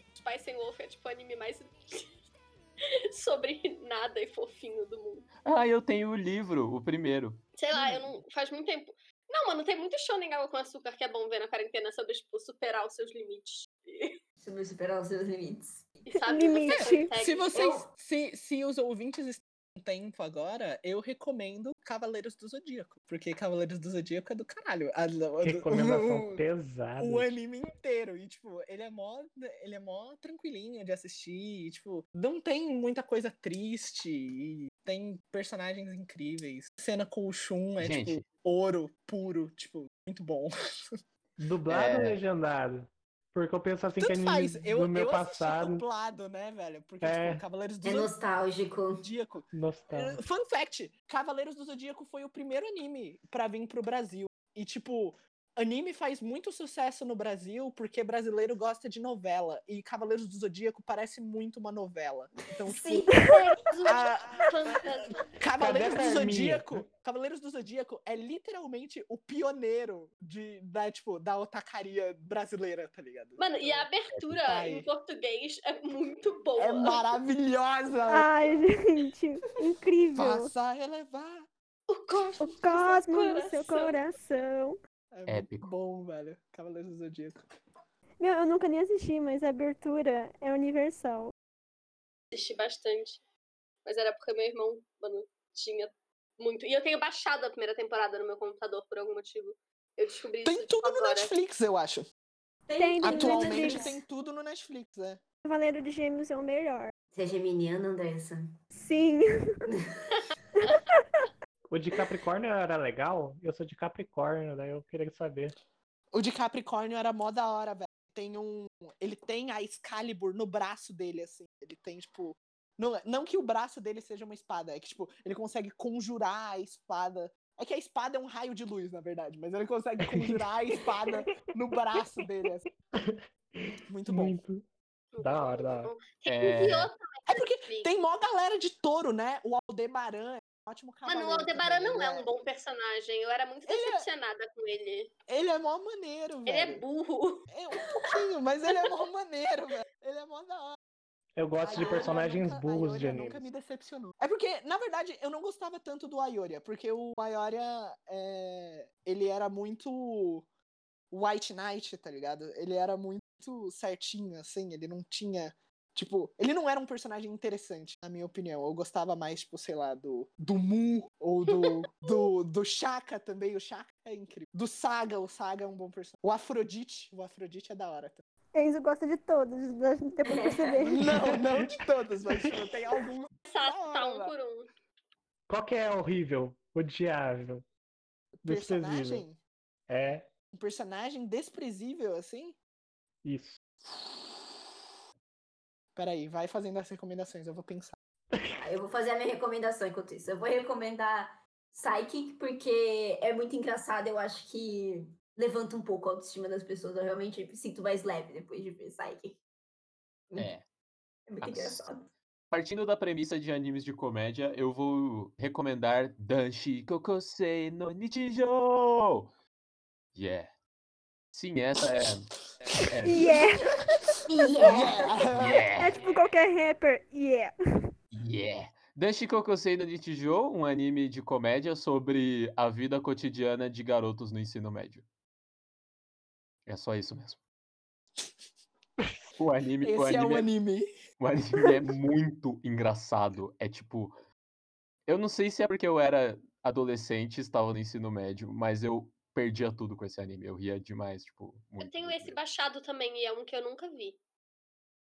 And Wolf é tipo o anime mais sobre nada e fofinho do mundo. Ah, eu tenho o livro, o primeiro. Sei lá, eu não. Faz muito tempo. Não, mano, tem muito shonen água com açúcar que é bom ver na quarentena sobre, tipo, superar os seus limites. Sobre superar os seus limites. e sabe, Limite. você consegue. Se vocês. Eu- Se, se os ouvintes tempo agora, eu recomendo Cavaleiros do Zodíaco. Porque Cavaleiros do Zodíaco é do caralho. A- Recomendação o- pesada. o anime inteiro. E, tipo, ele é mó, ele é mó tranquilinho de assistir. E, tipo, não tem muita coisa triste. E tem personagens incríveis. A cena com o Shun é, Gente. tipo, ouro puro. Tipo, muito bom. Dublado ou É. legendado? Porque eu penso assim que Tanto anime faz. Eu, do meu eu passado. dublado, né, velho? Porque, É. tipo, Cavaleiros do É nostálgico. Zodíaco. Nostálgico. Fun fact: Cavaleiros do Zodíaco foi o primeiro anime pra vir pro Brasil. E, tipo, anime faz muito sucesso no Brasil porque brasileiro gosta de novela. E Cavaleiros do Zodíaco parece muito uma novela. Então, tipo, Sim. a- Fantasma. Cavaleiros do a Carminha? Zodíaco. Cavaleiros do Zodíaco é literalmente o pioneiro de, da, tipo, da otacaria brasileira, tá ligado? Mano, e a abertura Ai. em português é muito boa. É maravilhosa! Ai, gente, incrível. Faça elevar. O cosmos O cosmo no seu seu coração. É muito Épico. bom, velho. Cavaleiros do Zodíaco. Meu, eu nunca nem assisti, mas a abertura é universal. assisti bastante. Mas era porque meu irmão, mano, tinha muito. E eu tenho baixado a primeira temporada no meu computador por algum motivo. Eu descobri Tem isso tipo, tudo no agora. Netflix, eu acho. Tem no Atualmente Netflix. tem tudo no Netflix, é. Cavaleiro de Gêmeos é o melhor. Você é geminiana, Andressa? Sim. O de Capricórnio era legal? Eu sou de Capricórnio, daí eu queria saber. O de Capricórnio era mó da hora, velho. Tem um. Ele tem a Excalibur no braço dele, assim. Ele tem, tipo. Não, não que o braço dele seja uma espada, é que, tipo, ele consegue conjurar a espada. É que a espada é um raio de luz, na verdade, mas ele consegue conjurar a espada no braço dele, assim. Muito bom. Muito. Da hora, da hora. É. É porque tem mó galera de touro, né? O Aldebaran ótimo cavaleiro. Mano, o Aldebaran também, não é ele um bom personagem. Eu era muito Ele é- decepcionada com ele. Ele é mó maneiro, velho. Ele é burro. É um pouquinho, mas ele é mó maneiro, velho. Ele é mó da hora. Eu gosto de personagens nunca- burros de anime. nunca me decepcionou. É porque, na verdade, eu não gostava tanto do Ayoria, porque o Ayoria, é, ele era muito White Knight, tá ligado? Ele era muito certinho, assim, ele não tinha... Tipo, ele não era um personagem interessante, na minha opinião. Eu gostava mais, tipo, sei lá, do, do Mu, ou do, do, do Shaka também. O Shaka é incrível. Do Saga, o Saga é um bom personagem. O Afrodite, o Afrodite é da hora também. Enzo gosta de todos, dá- depois de perceber. Não, não de todos, mas tipo, tem alguns. Tá, Da tá um por um. Qual que é horrível? Odiável? Personagem? É, Um personagem desprezível, assim? isso. Peraí, vai fazendo as recomendações, eu vou pensar. Eu vou fazer a minha recomendação enquanto isso. Eu vou recomendar Psychic, porque é muito engraçado. Eu acho que levanta um pouco a autoestima das pessoas. Eu realmente me sinto mais leve depois de ver Psychic. É. É muito Nossa. engraçado. Partindo da premissa de animes de comédia, eu vou recomendar Danshi Kokosei no Nichijou! Yeah. Sim, essa é. é, Yeah! Yeah! Yeah. É tipo qualquer rapper. Yeah! Yeah! Danshi Kokosei no Nichijou, um anime de comédia sobre a vida cotidiana de garotos no ensino médio. É só isso mesmo. O anime, o Esse é anime o anime. O anime é muito engraçado. É tipo. Eu não sei se é porque eu era adolescente e estava no ensino médio, mas eu perdia tudo com esse anime. Eu ria demais, tipo. Muito, Eu tenho muito esse mesmo. baixado também e é um que eu nunca vi.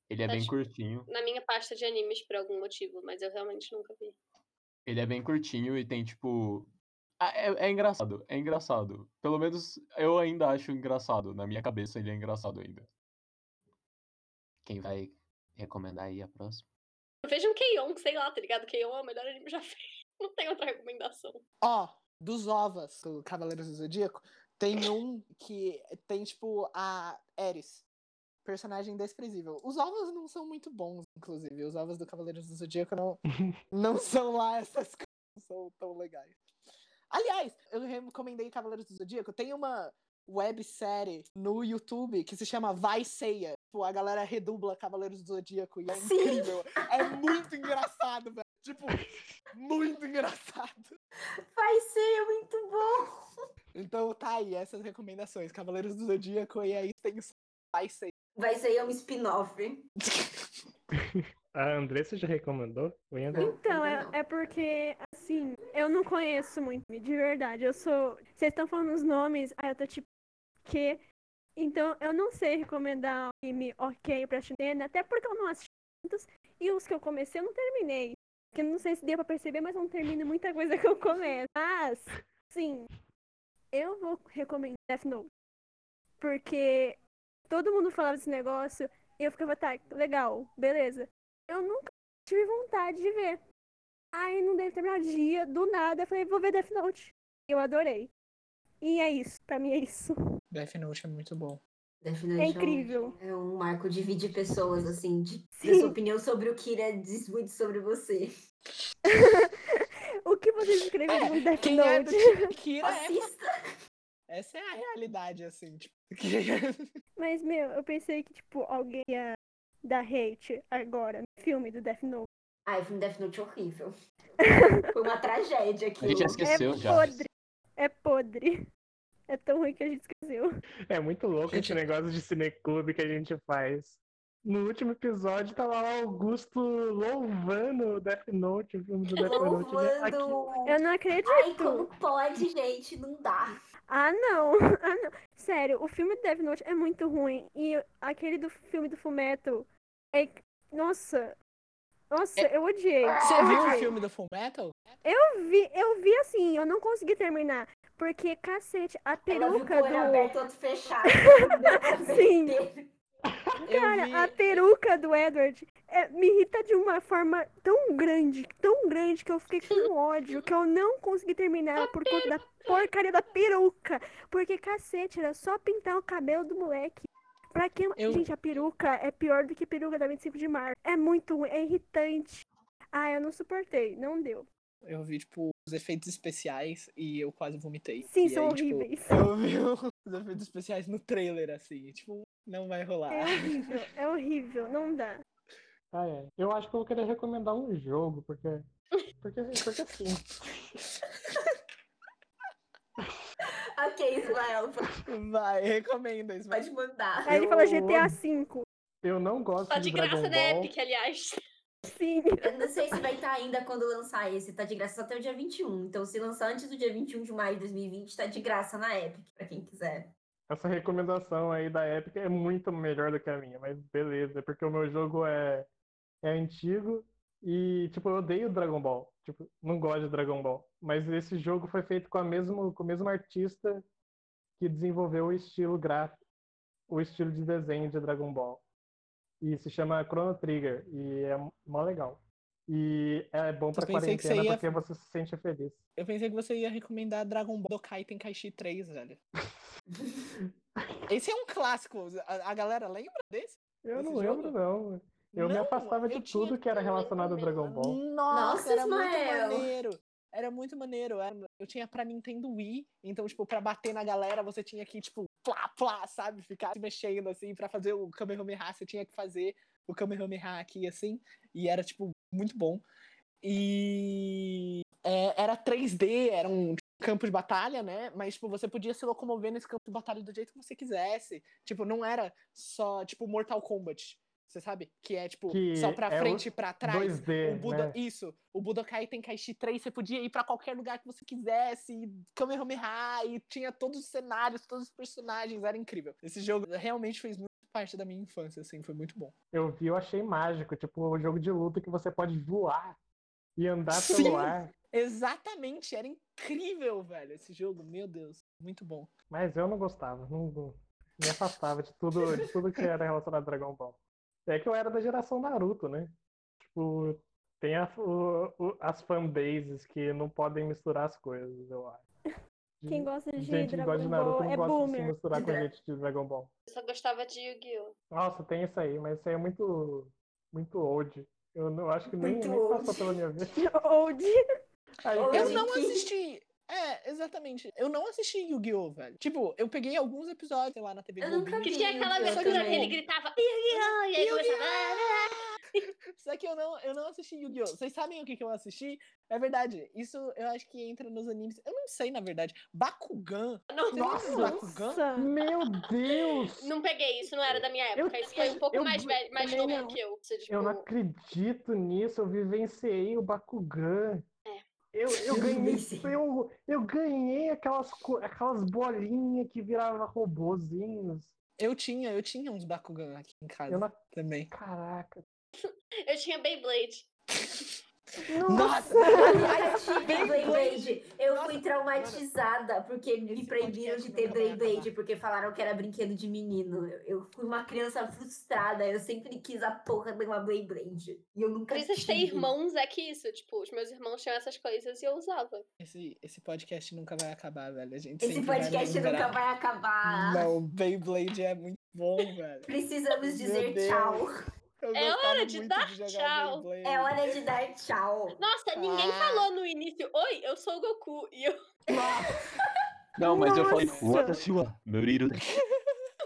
Ele é tá, bem tipo, curtinho. Na minha pasta de animes por algum motivo, mas eu realmente nunca vi. Ele é bem curtinho e tem, tipo. ah, É, é engraçado, é engraçado. Pelo menos eu ainda acho engraçado. Na minha cabeça ele é engraçado ainda. Quem vai recomendar aí a próxima? Vejam Keion, sei lá, tá ligado? Keion é o melhor anime já feito. Não tem outra recomendação. Ó, dos ovas do Cavaleiros do Zodíaco, Tem um que tem, tipo, a Eris. Personagem desprezível. Os ovos não são muito bons, inclusive. Os ovos do Cavaleiros do Zodíaco não, não são lá essas coisas, não são tão legais. Aliás, eu recomendei Cavaleiros do Zodíaco. Tem uma websérie no YouTube que se chama Vai Ceia. Tipo, a galera redubla Cavaleiros do Zodíaco e é Sim. incrível. É muito engraçado, velho. Tipo, muito engraçado. Vai ser muito bom. Então tá aí, essas recomendações. Cavaleiros do Zodíaco e aí tem o Vai Ceia. Vai ser um spin-off. A Andressa já recomendou? Então, é, é porque, assim, eu não conheço muito, de verdade. Eu sou. Vocês estão falando os nomes, aí eu tô tipo, que? Então, eu não sei recomendar um anime ok pra Shunena, até porque eu não assisti muitos, e os que eu comecei eu não terminei. Que não sei se deu pra perceber, mas não termino muita coisa que eu começo. Mas, sim, eu vou recomendar Death Note. Porque todo mundo falava desse negócio e eu ficava, tá, legal, beleza. Eu nunca tive vontade de ver. Aí não deve terminar dia, do nada, eu falei, vou ver Death Note. Eu adorei. E é isso, pra mim é isso. Death Note é muito bom. Note É incrível. É um marco de dividir pessoas, assim, de da sua opinião sobre o Kira diz muito sobre você. O que vocês escreveriam em Death Quem é do Note? Kira é... Essa é a realidade, assim. Tipo, Mas, meu, eu pensei que, tipo, alguém ia dar hate agora no filme do Death Note. Ai, o filme Death Note é horrível. Foi uma tragédia aqui. A gente já esqueceu é já. podre. É podre. É tão ruim que a gente esqueceu. É muito louco Gente- esse negócio de cineclube que a gente faz. No último episódio tava lá o Augusto louvando o Death Note, o filme do Death Note. né? Aqui- Louvando. Eu não acredito. Ai, como pode, gente? Não dá. Ah, não. Ah, não. Sério, o filme do Death Note é muito ruim. E aquele do filme do Fumeto é. Nossa. Nossa, eu odiei. Você eu viu o filme do Full Metal? Eu vi, eu vi assim, eu não consegui terminar. Porque, cacete, a Ela viu com peruca o olho aberto, do. outro fechado. Sim. Cara, vi- a peruca do Edward é, me irrita de uma forma tão grande, tão grande, que eu fiquei com ódio, que eu não consegui terminar por conta da porcaria da peruca. Porque, cacete, era só pintar o cabelo do moleque. Pra que. Eu- Gente, a peruca é pior do que a peruca da 25 de março. É muito ruim, é irritante. Ah, eu não suportei, não deu. Eu vi, tipo, os efeitos especiais e eu quase vomitei. Sim, E são aí, tipo, horríveis. eu vi os efeitos especiais no trailer, assim. Tipo, não vai rolar. É horrível, é horrível, não dá. Ah, é. Eu acho que eu vou querer recomendar um jogo, porque. Porque, porque sim. Ok, Ismael, Vai, recomenda isso. pode mandar. Aí ele fala GTA. V. Eu não gosto Tá de de Dragon graça na Ball. Epic, aliás. Sim. Eu não sei se vai estar ainda quando lançar esse. Tá de graça até o dia 21. Então, se lançar antes do dia 21 de maio de 2020, tá de graça na Epic, pra quem quiser. Essa recomendação aí da Epic é muito melhor do que a minha, mas beleza, porque o meu jogo é, é antigo e, tipo, eu odeio Dragon Ball. Tipo, não gosto de Dragon Ball. Mas esse jogo foi feito com, a mesmo, com o mesmo artista que desenvolveu o estilo gráfico, o estilo de desenho de Dragon Ball. E se chama Chrono Trigger, e é mó legal. E é bom pra que você quarentena ia- porque você se sente feliz. Eu pensei que você ia recomendar Dragon Ball Dokai Tenkaichi 3, velho. Esse é um clássico. A, a galera lembra desse? Eu Esse não lembro, jogo? não. Eu me Não, afastava de tudo que era relacionado a lembro Dragon Ball. Nossa, Nossa, era Ismael. muito maneiro. Era muito maneiro. Eu tinha pra Nintendo Wii, então, tipo, pra bater na galera, você tinha que, tipo, plá, plá, sabe? Ficar se mexendo, assim, pra fazer o Kamehameha, você tinha que fazer o Kamehameha aqui, assim, e era, tipo, muito bom. E é, era 3D, era um campo de batalha, né? Mas, tipo, você podia se locomover nesse campo de batalha do jeito que você quisesse. Tipo, não era só, tipo, Mortal Kombat. Você sabe? Que é, tipo, Que só pra é frente e pra trás. 2D, o Buda... né? Isso. O Budokai Tenkaichi 3, você podia ir pra qualquer lugar que você quisesse. E Kamehameha, e tinha todos os cenários, todos os personagens. Era incrível. Esse jogo realmente fez muito parte da minha infância, assim. Foi muito bom. Eu vi, eu achei mágico, tipo, o jogo de luta que você pode voar e andar Sim. pelo ar. Exatamente. Era incrível, velho, esse jogo. Meu Deus. Muito bom. Mas eu não gostava, não, não- me afastava de tudo, de tudo que era relacionado a Dragon Ball. É que eu era da geração Naruto, né? Tipo, tem a- o- o- as fanbases que não podem misturar as coisas, eu acho. Quem gosta de Gente que gosta de Dragon Naruto Ball não é gosta de se boomer. misturar com a gente de Dragon Ball. Eu só gostava de Yu-Gi-Oh! Nossa, tem isso aí, mas isso aí é muito, muito old. Eu não acho que nem, nem passou pela minha vez. Old. Aí. Eu não assisti. É, exatamente. Eu não assisti Yu-Gi-Oh, velho. Tipo, eu peguei alguns episódios lá na TV Eu nunca Globinho. Que vi tinha aquela abertura que ele gritava Yu-Gi-Oh! E aí começava. Só que eu não, eu não assisti Yu-Gi-Oh! Vocês sabem o que, que eu assisti? É verdade. Isso eu acho que entra nos animes. Eu não sei, na verdade. Bakugan. Você lembra do Bakugan? Nossa. Meu Deus! não peguei, isso não era da minha época. Eu- isso foi um pouco eu- mais, velho, mais novo que eu. Isso, tipo, Eu não acredito nisso, eu vivenciei o Bakugan. Eu, eu ganhei, eu, eu ganhei aquelas, aquelas bolinhas que viravam robozinhos. Eu tinha, eu tinha uns Bakugan aqui em casa Eu não, também. caraca. Eu tinha Beyblade. Nossa! Aliás, tive Beyblade. Eu Nossa, fui traumatizada porque me proibiram de ter vai Beyblade porque falaram que era brinquedo de menino. Eu, eu fui uma criança frustrada. Eu sempre quis a porra de uma Beyblade. E eu nunca Precisas ter tive. irmãos é que isso. Tipo, os meus irmãos tinham essas coisas e eu usava. Esse, esse podcast nunca vai acabar, velho. A gente Esse vai podcast lembrar. nunca vai acabar. Não, Beyblade é muito bom, velho. Precisamos dizer tchau. Eu É hora de dar jogar tchau. É hora de dar tchau. Nossa, ninguém Ah. falou no início, oi, eu sou o Goku. E eu, Não, mas eu falei, Nossa. Watashi wa Muriru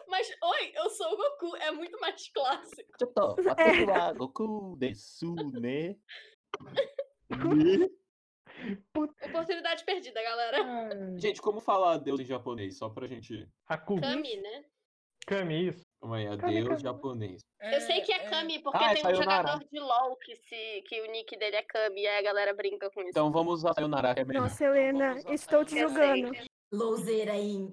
mas oi, eu sou o Goku. É muito mais clássico. Chotto, watashi wa Goku desu ne. Ne? Oportunidade perdida, galera. Ai. Gente, como falar adeus em japonês? Só pra gente. Haku. Kami, né? Kami, isso. Calma aí, adeus Kami. japonês. Eu sei que é Kami, porque Ah, é tem um jogador de LOL que, se, que o nick dele é Kami, e aí a galera brinca com isso. Então vamos usar Sayonara, que é melhor. Nossa, Helena, estou te julgando. Louzeira aí.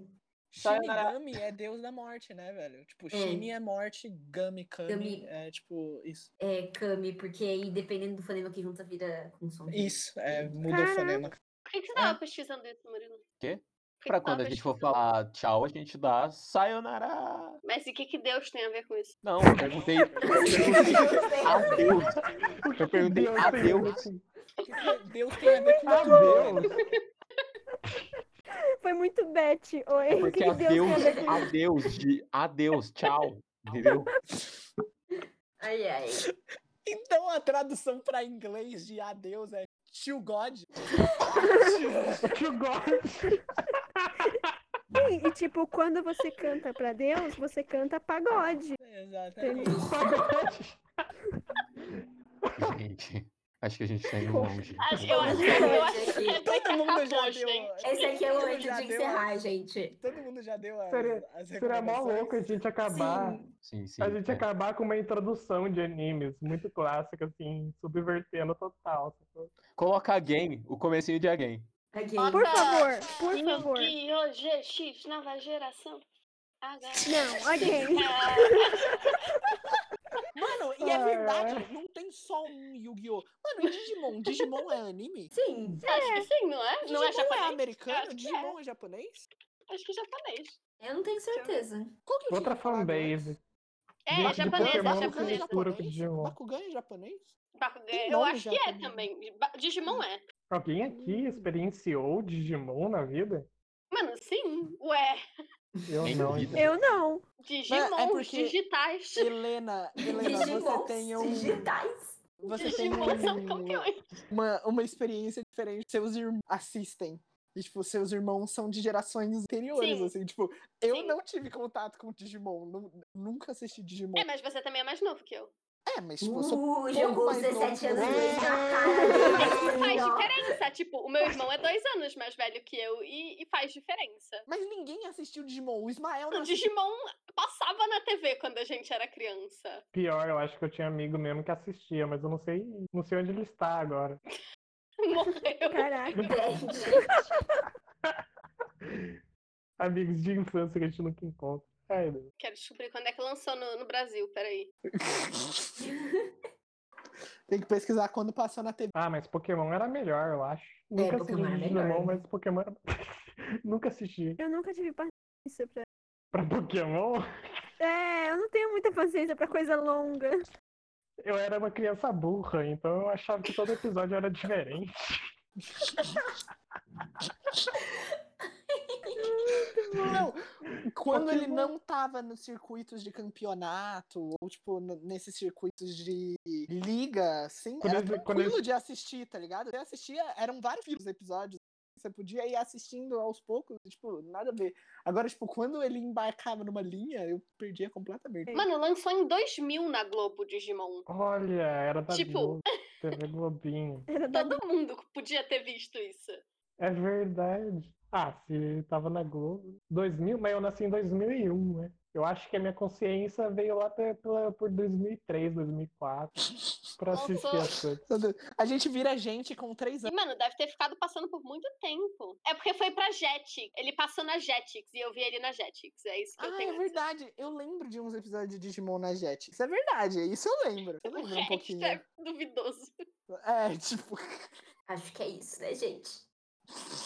Shinigami é deus da morte, né, velho? Tipo, É. Shini é morte, Gami, Kami, Gami. é tipo isso. É Kami, porque aí dependendo do fonema que junta vira com som. Isso, é, muda o fonema. Por que, que você tava pesquisando isso, Murilo? Quê? Tava quando a gente for falar tchau, a gente dá Sayonara. Mas e o que, que Deus tem a ver com isso? Não, eu perguntei. Eu perguntei adeus. Eu perguntei Deus tem adeus. Deus tem a ver com. Adeus. Foi muito Beth. Oi. Porque que que Deus tem a adeus, isso? adeus, de adeus, tchau. Entendeu? Ai, ai. Então a tradução pra inglês de adeus é to God. To God. Sim, e tipo, quando você canta pra Deus, você canta pagode. Exatamente. Gente, acho que a gente tá indo longe. Acho- Eu acho, eu acho que Gente, é Todo mundo já deu. gente. Esse aqui é o momento de encerrar, gente. Todo mundo já deu as, Seria, as seria mó louco a gente acabar. Sim. Sim, sim. A gente é. acabar com uma introdução de animes muito clássica, assim, subvertendo total. Coloca alguém, o comecinho de alguém. Aqui. Por favor, por favor. Yu-Gi-Oh! GX, nova geração. H. Não, alguém. Mano, e é verdade, não tem só um Yu-Gi-Oh! Mano, e Digimon? Digimon é anime? Sim. Acho que sim, não é? Digimon Não é japonês? Eu americano? Digimon é. japonês? Acho que é japonês. Eu não tenho certeza. Qual que eu Outra tinha falado fanbase. É, é japonês, é japonês. Digimon. Bakugan é japonês? Bakugan, Eu acho que é japonês. também. Digimon é. Alguém aqui experienciou Digimon na vida? Mano, sim. Ué, Eu Nem não. duvida. Eu não. Digimon, é porque- digitais. Helena, Helena, você Digimons tem um. digitais. Você tem Digimon são um, campeões. uma, uma experiência diferente. Seus irmãos assistem. E, tipo, seus irmãos são de gerações anteriores, Sim. assim. Tipo, eu Sim. não tive contato com Digimon. nu- nunca assisti Digimon. É, mas você também é mais novo que eu. É, mas, tipo, eu sou Uh, jogou mais 17 anos novo. na cara Mas faz diferença. Tipo, o meu irmão é dois anos mais velho que eu e, e faz diferença. Mas ninguém assistiu Digimon. O Ismael O não assistiu. Digimon passava na TV quando a gente era criança. Pior, eu acho que eu tinha amigo mesmo que assistia, mas eu não sei, não sei onde ele está agora. Morreu. Caraca. Amigos de infância que a gente nunca encontra. Ai. Quero descobrir quando é que lançou no, no Brasil, peraí. Tem que pesquisar quando passou na TV. Ah, mas Pokémon era melhor, eu acho. Nunca assisti Pokémon era Digimon, melhor. mas Pokémon era... Nunca assisti. Eu nunca tive paciência pra. Pra Pokémon, É, eu não tenho muita paciência pra coisa longa. eu era uma criança burra, então eu achava que todo episódio era diferente. Não, quando ele não tava nos circuitos de campeonato, ou tipo, nesses circuitos de liga, assim, Quando era ele- quando tranquilo ele- de assistir, tá ligado? Você assistia, eram vários episódios. Você podia ir assistindo aos poucos, tipo, nada a ver. Agora, tipo, quando ele embarcava numa linha, eu perdia completamente. Mano, lançou em 2000 na Globo Digimon. Olha, era da Tipo- Globo, TV Globinho. Era da Todo mundo podia ter visto isso. É verdade. Ah, se tava na Globo. 2000, mas eu nasci em 2001, né? Eu acho que a minha consciência veio lá pe- pela- por 2003, 2004, pra assistir as coisas. A gente vira gente com três E, anos. mano, deve ter ficado passando por muito tempo. É porque foi pra Jetix. Ele passou na Jetix e eu vi ele na Jetix. É isso que eu Ah, tenho. é verdade. Eu lembro de uns episódios de Digimon na Jet. Isso é verdade, isso eu lembro. Eu O lembro um pouquinho. é duvidoso. É, tipo. Acho que é isso, né, gente?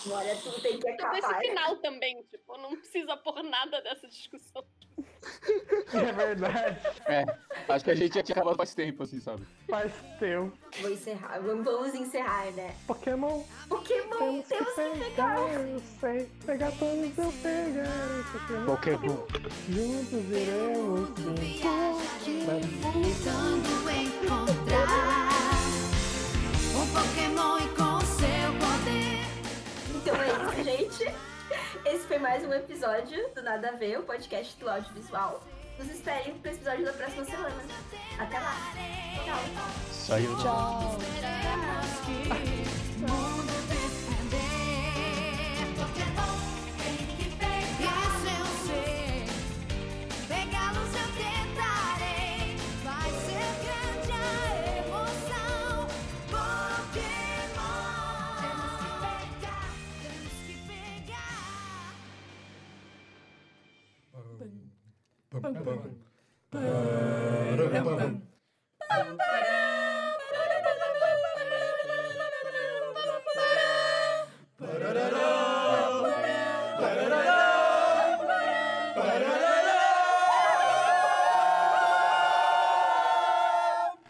Agora tudo tem que Todo esse acabar. final também, tipo, não precisa pôr nada dessa discussão. É verdade, É, acho que a gente já tinha acabado faz tempo, assim, sabe? faz tempo. Vou encerrar. Vamos, encerrar, né? Pokémon, Pokémon, temos que temos que pegar, eu sei. Pegar todos eu pegar. Pokémon. Pokémon. Juntos iremos sim. Tentando encontrar um Pokémon Então é isso, gente. Esse foi mais um episódio do Nada a Ver, o podcast do audiovisual. Nos esperem pro episódio da próxima semana. Até lá. Tchau. Saiu. Tchau. Mundo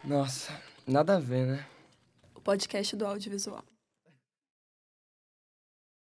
Nossa, nada a ver, né? O podcast do audiovisual.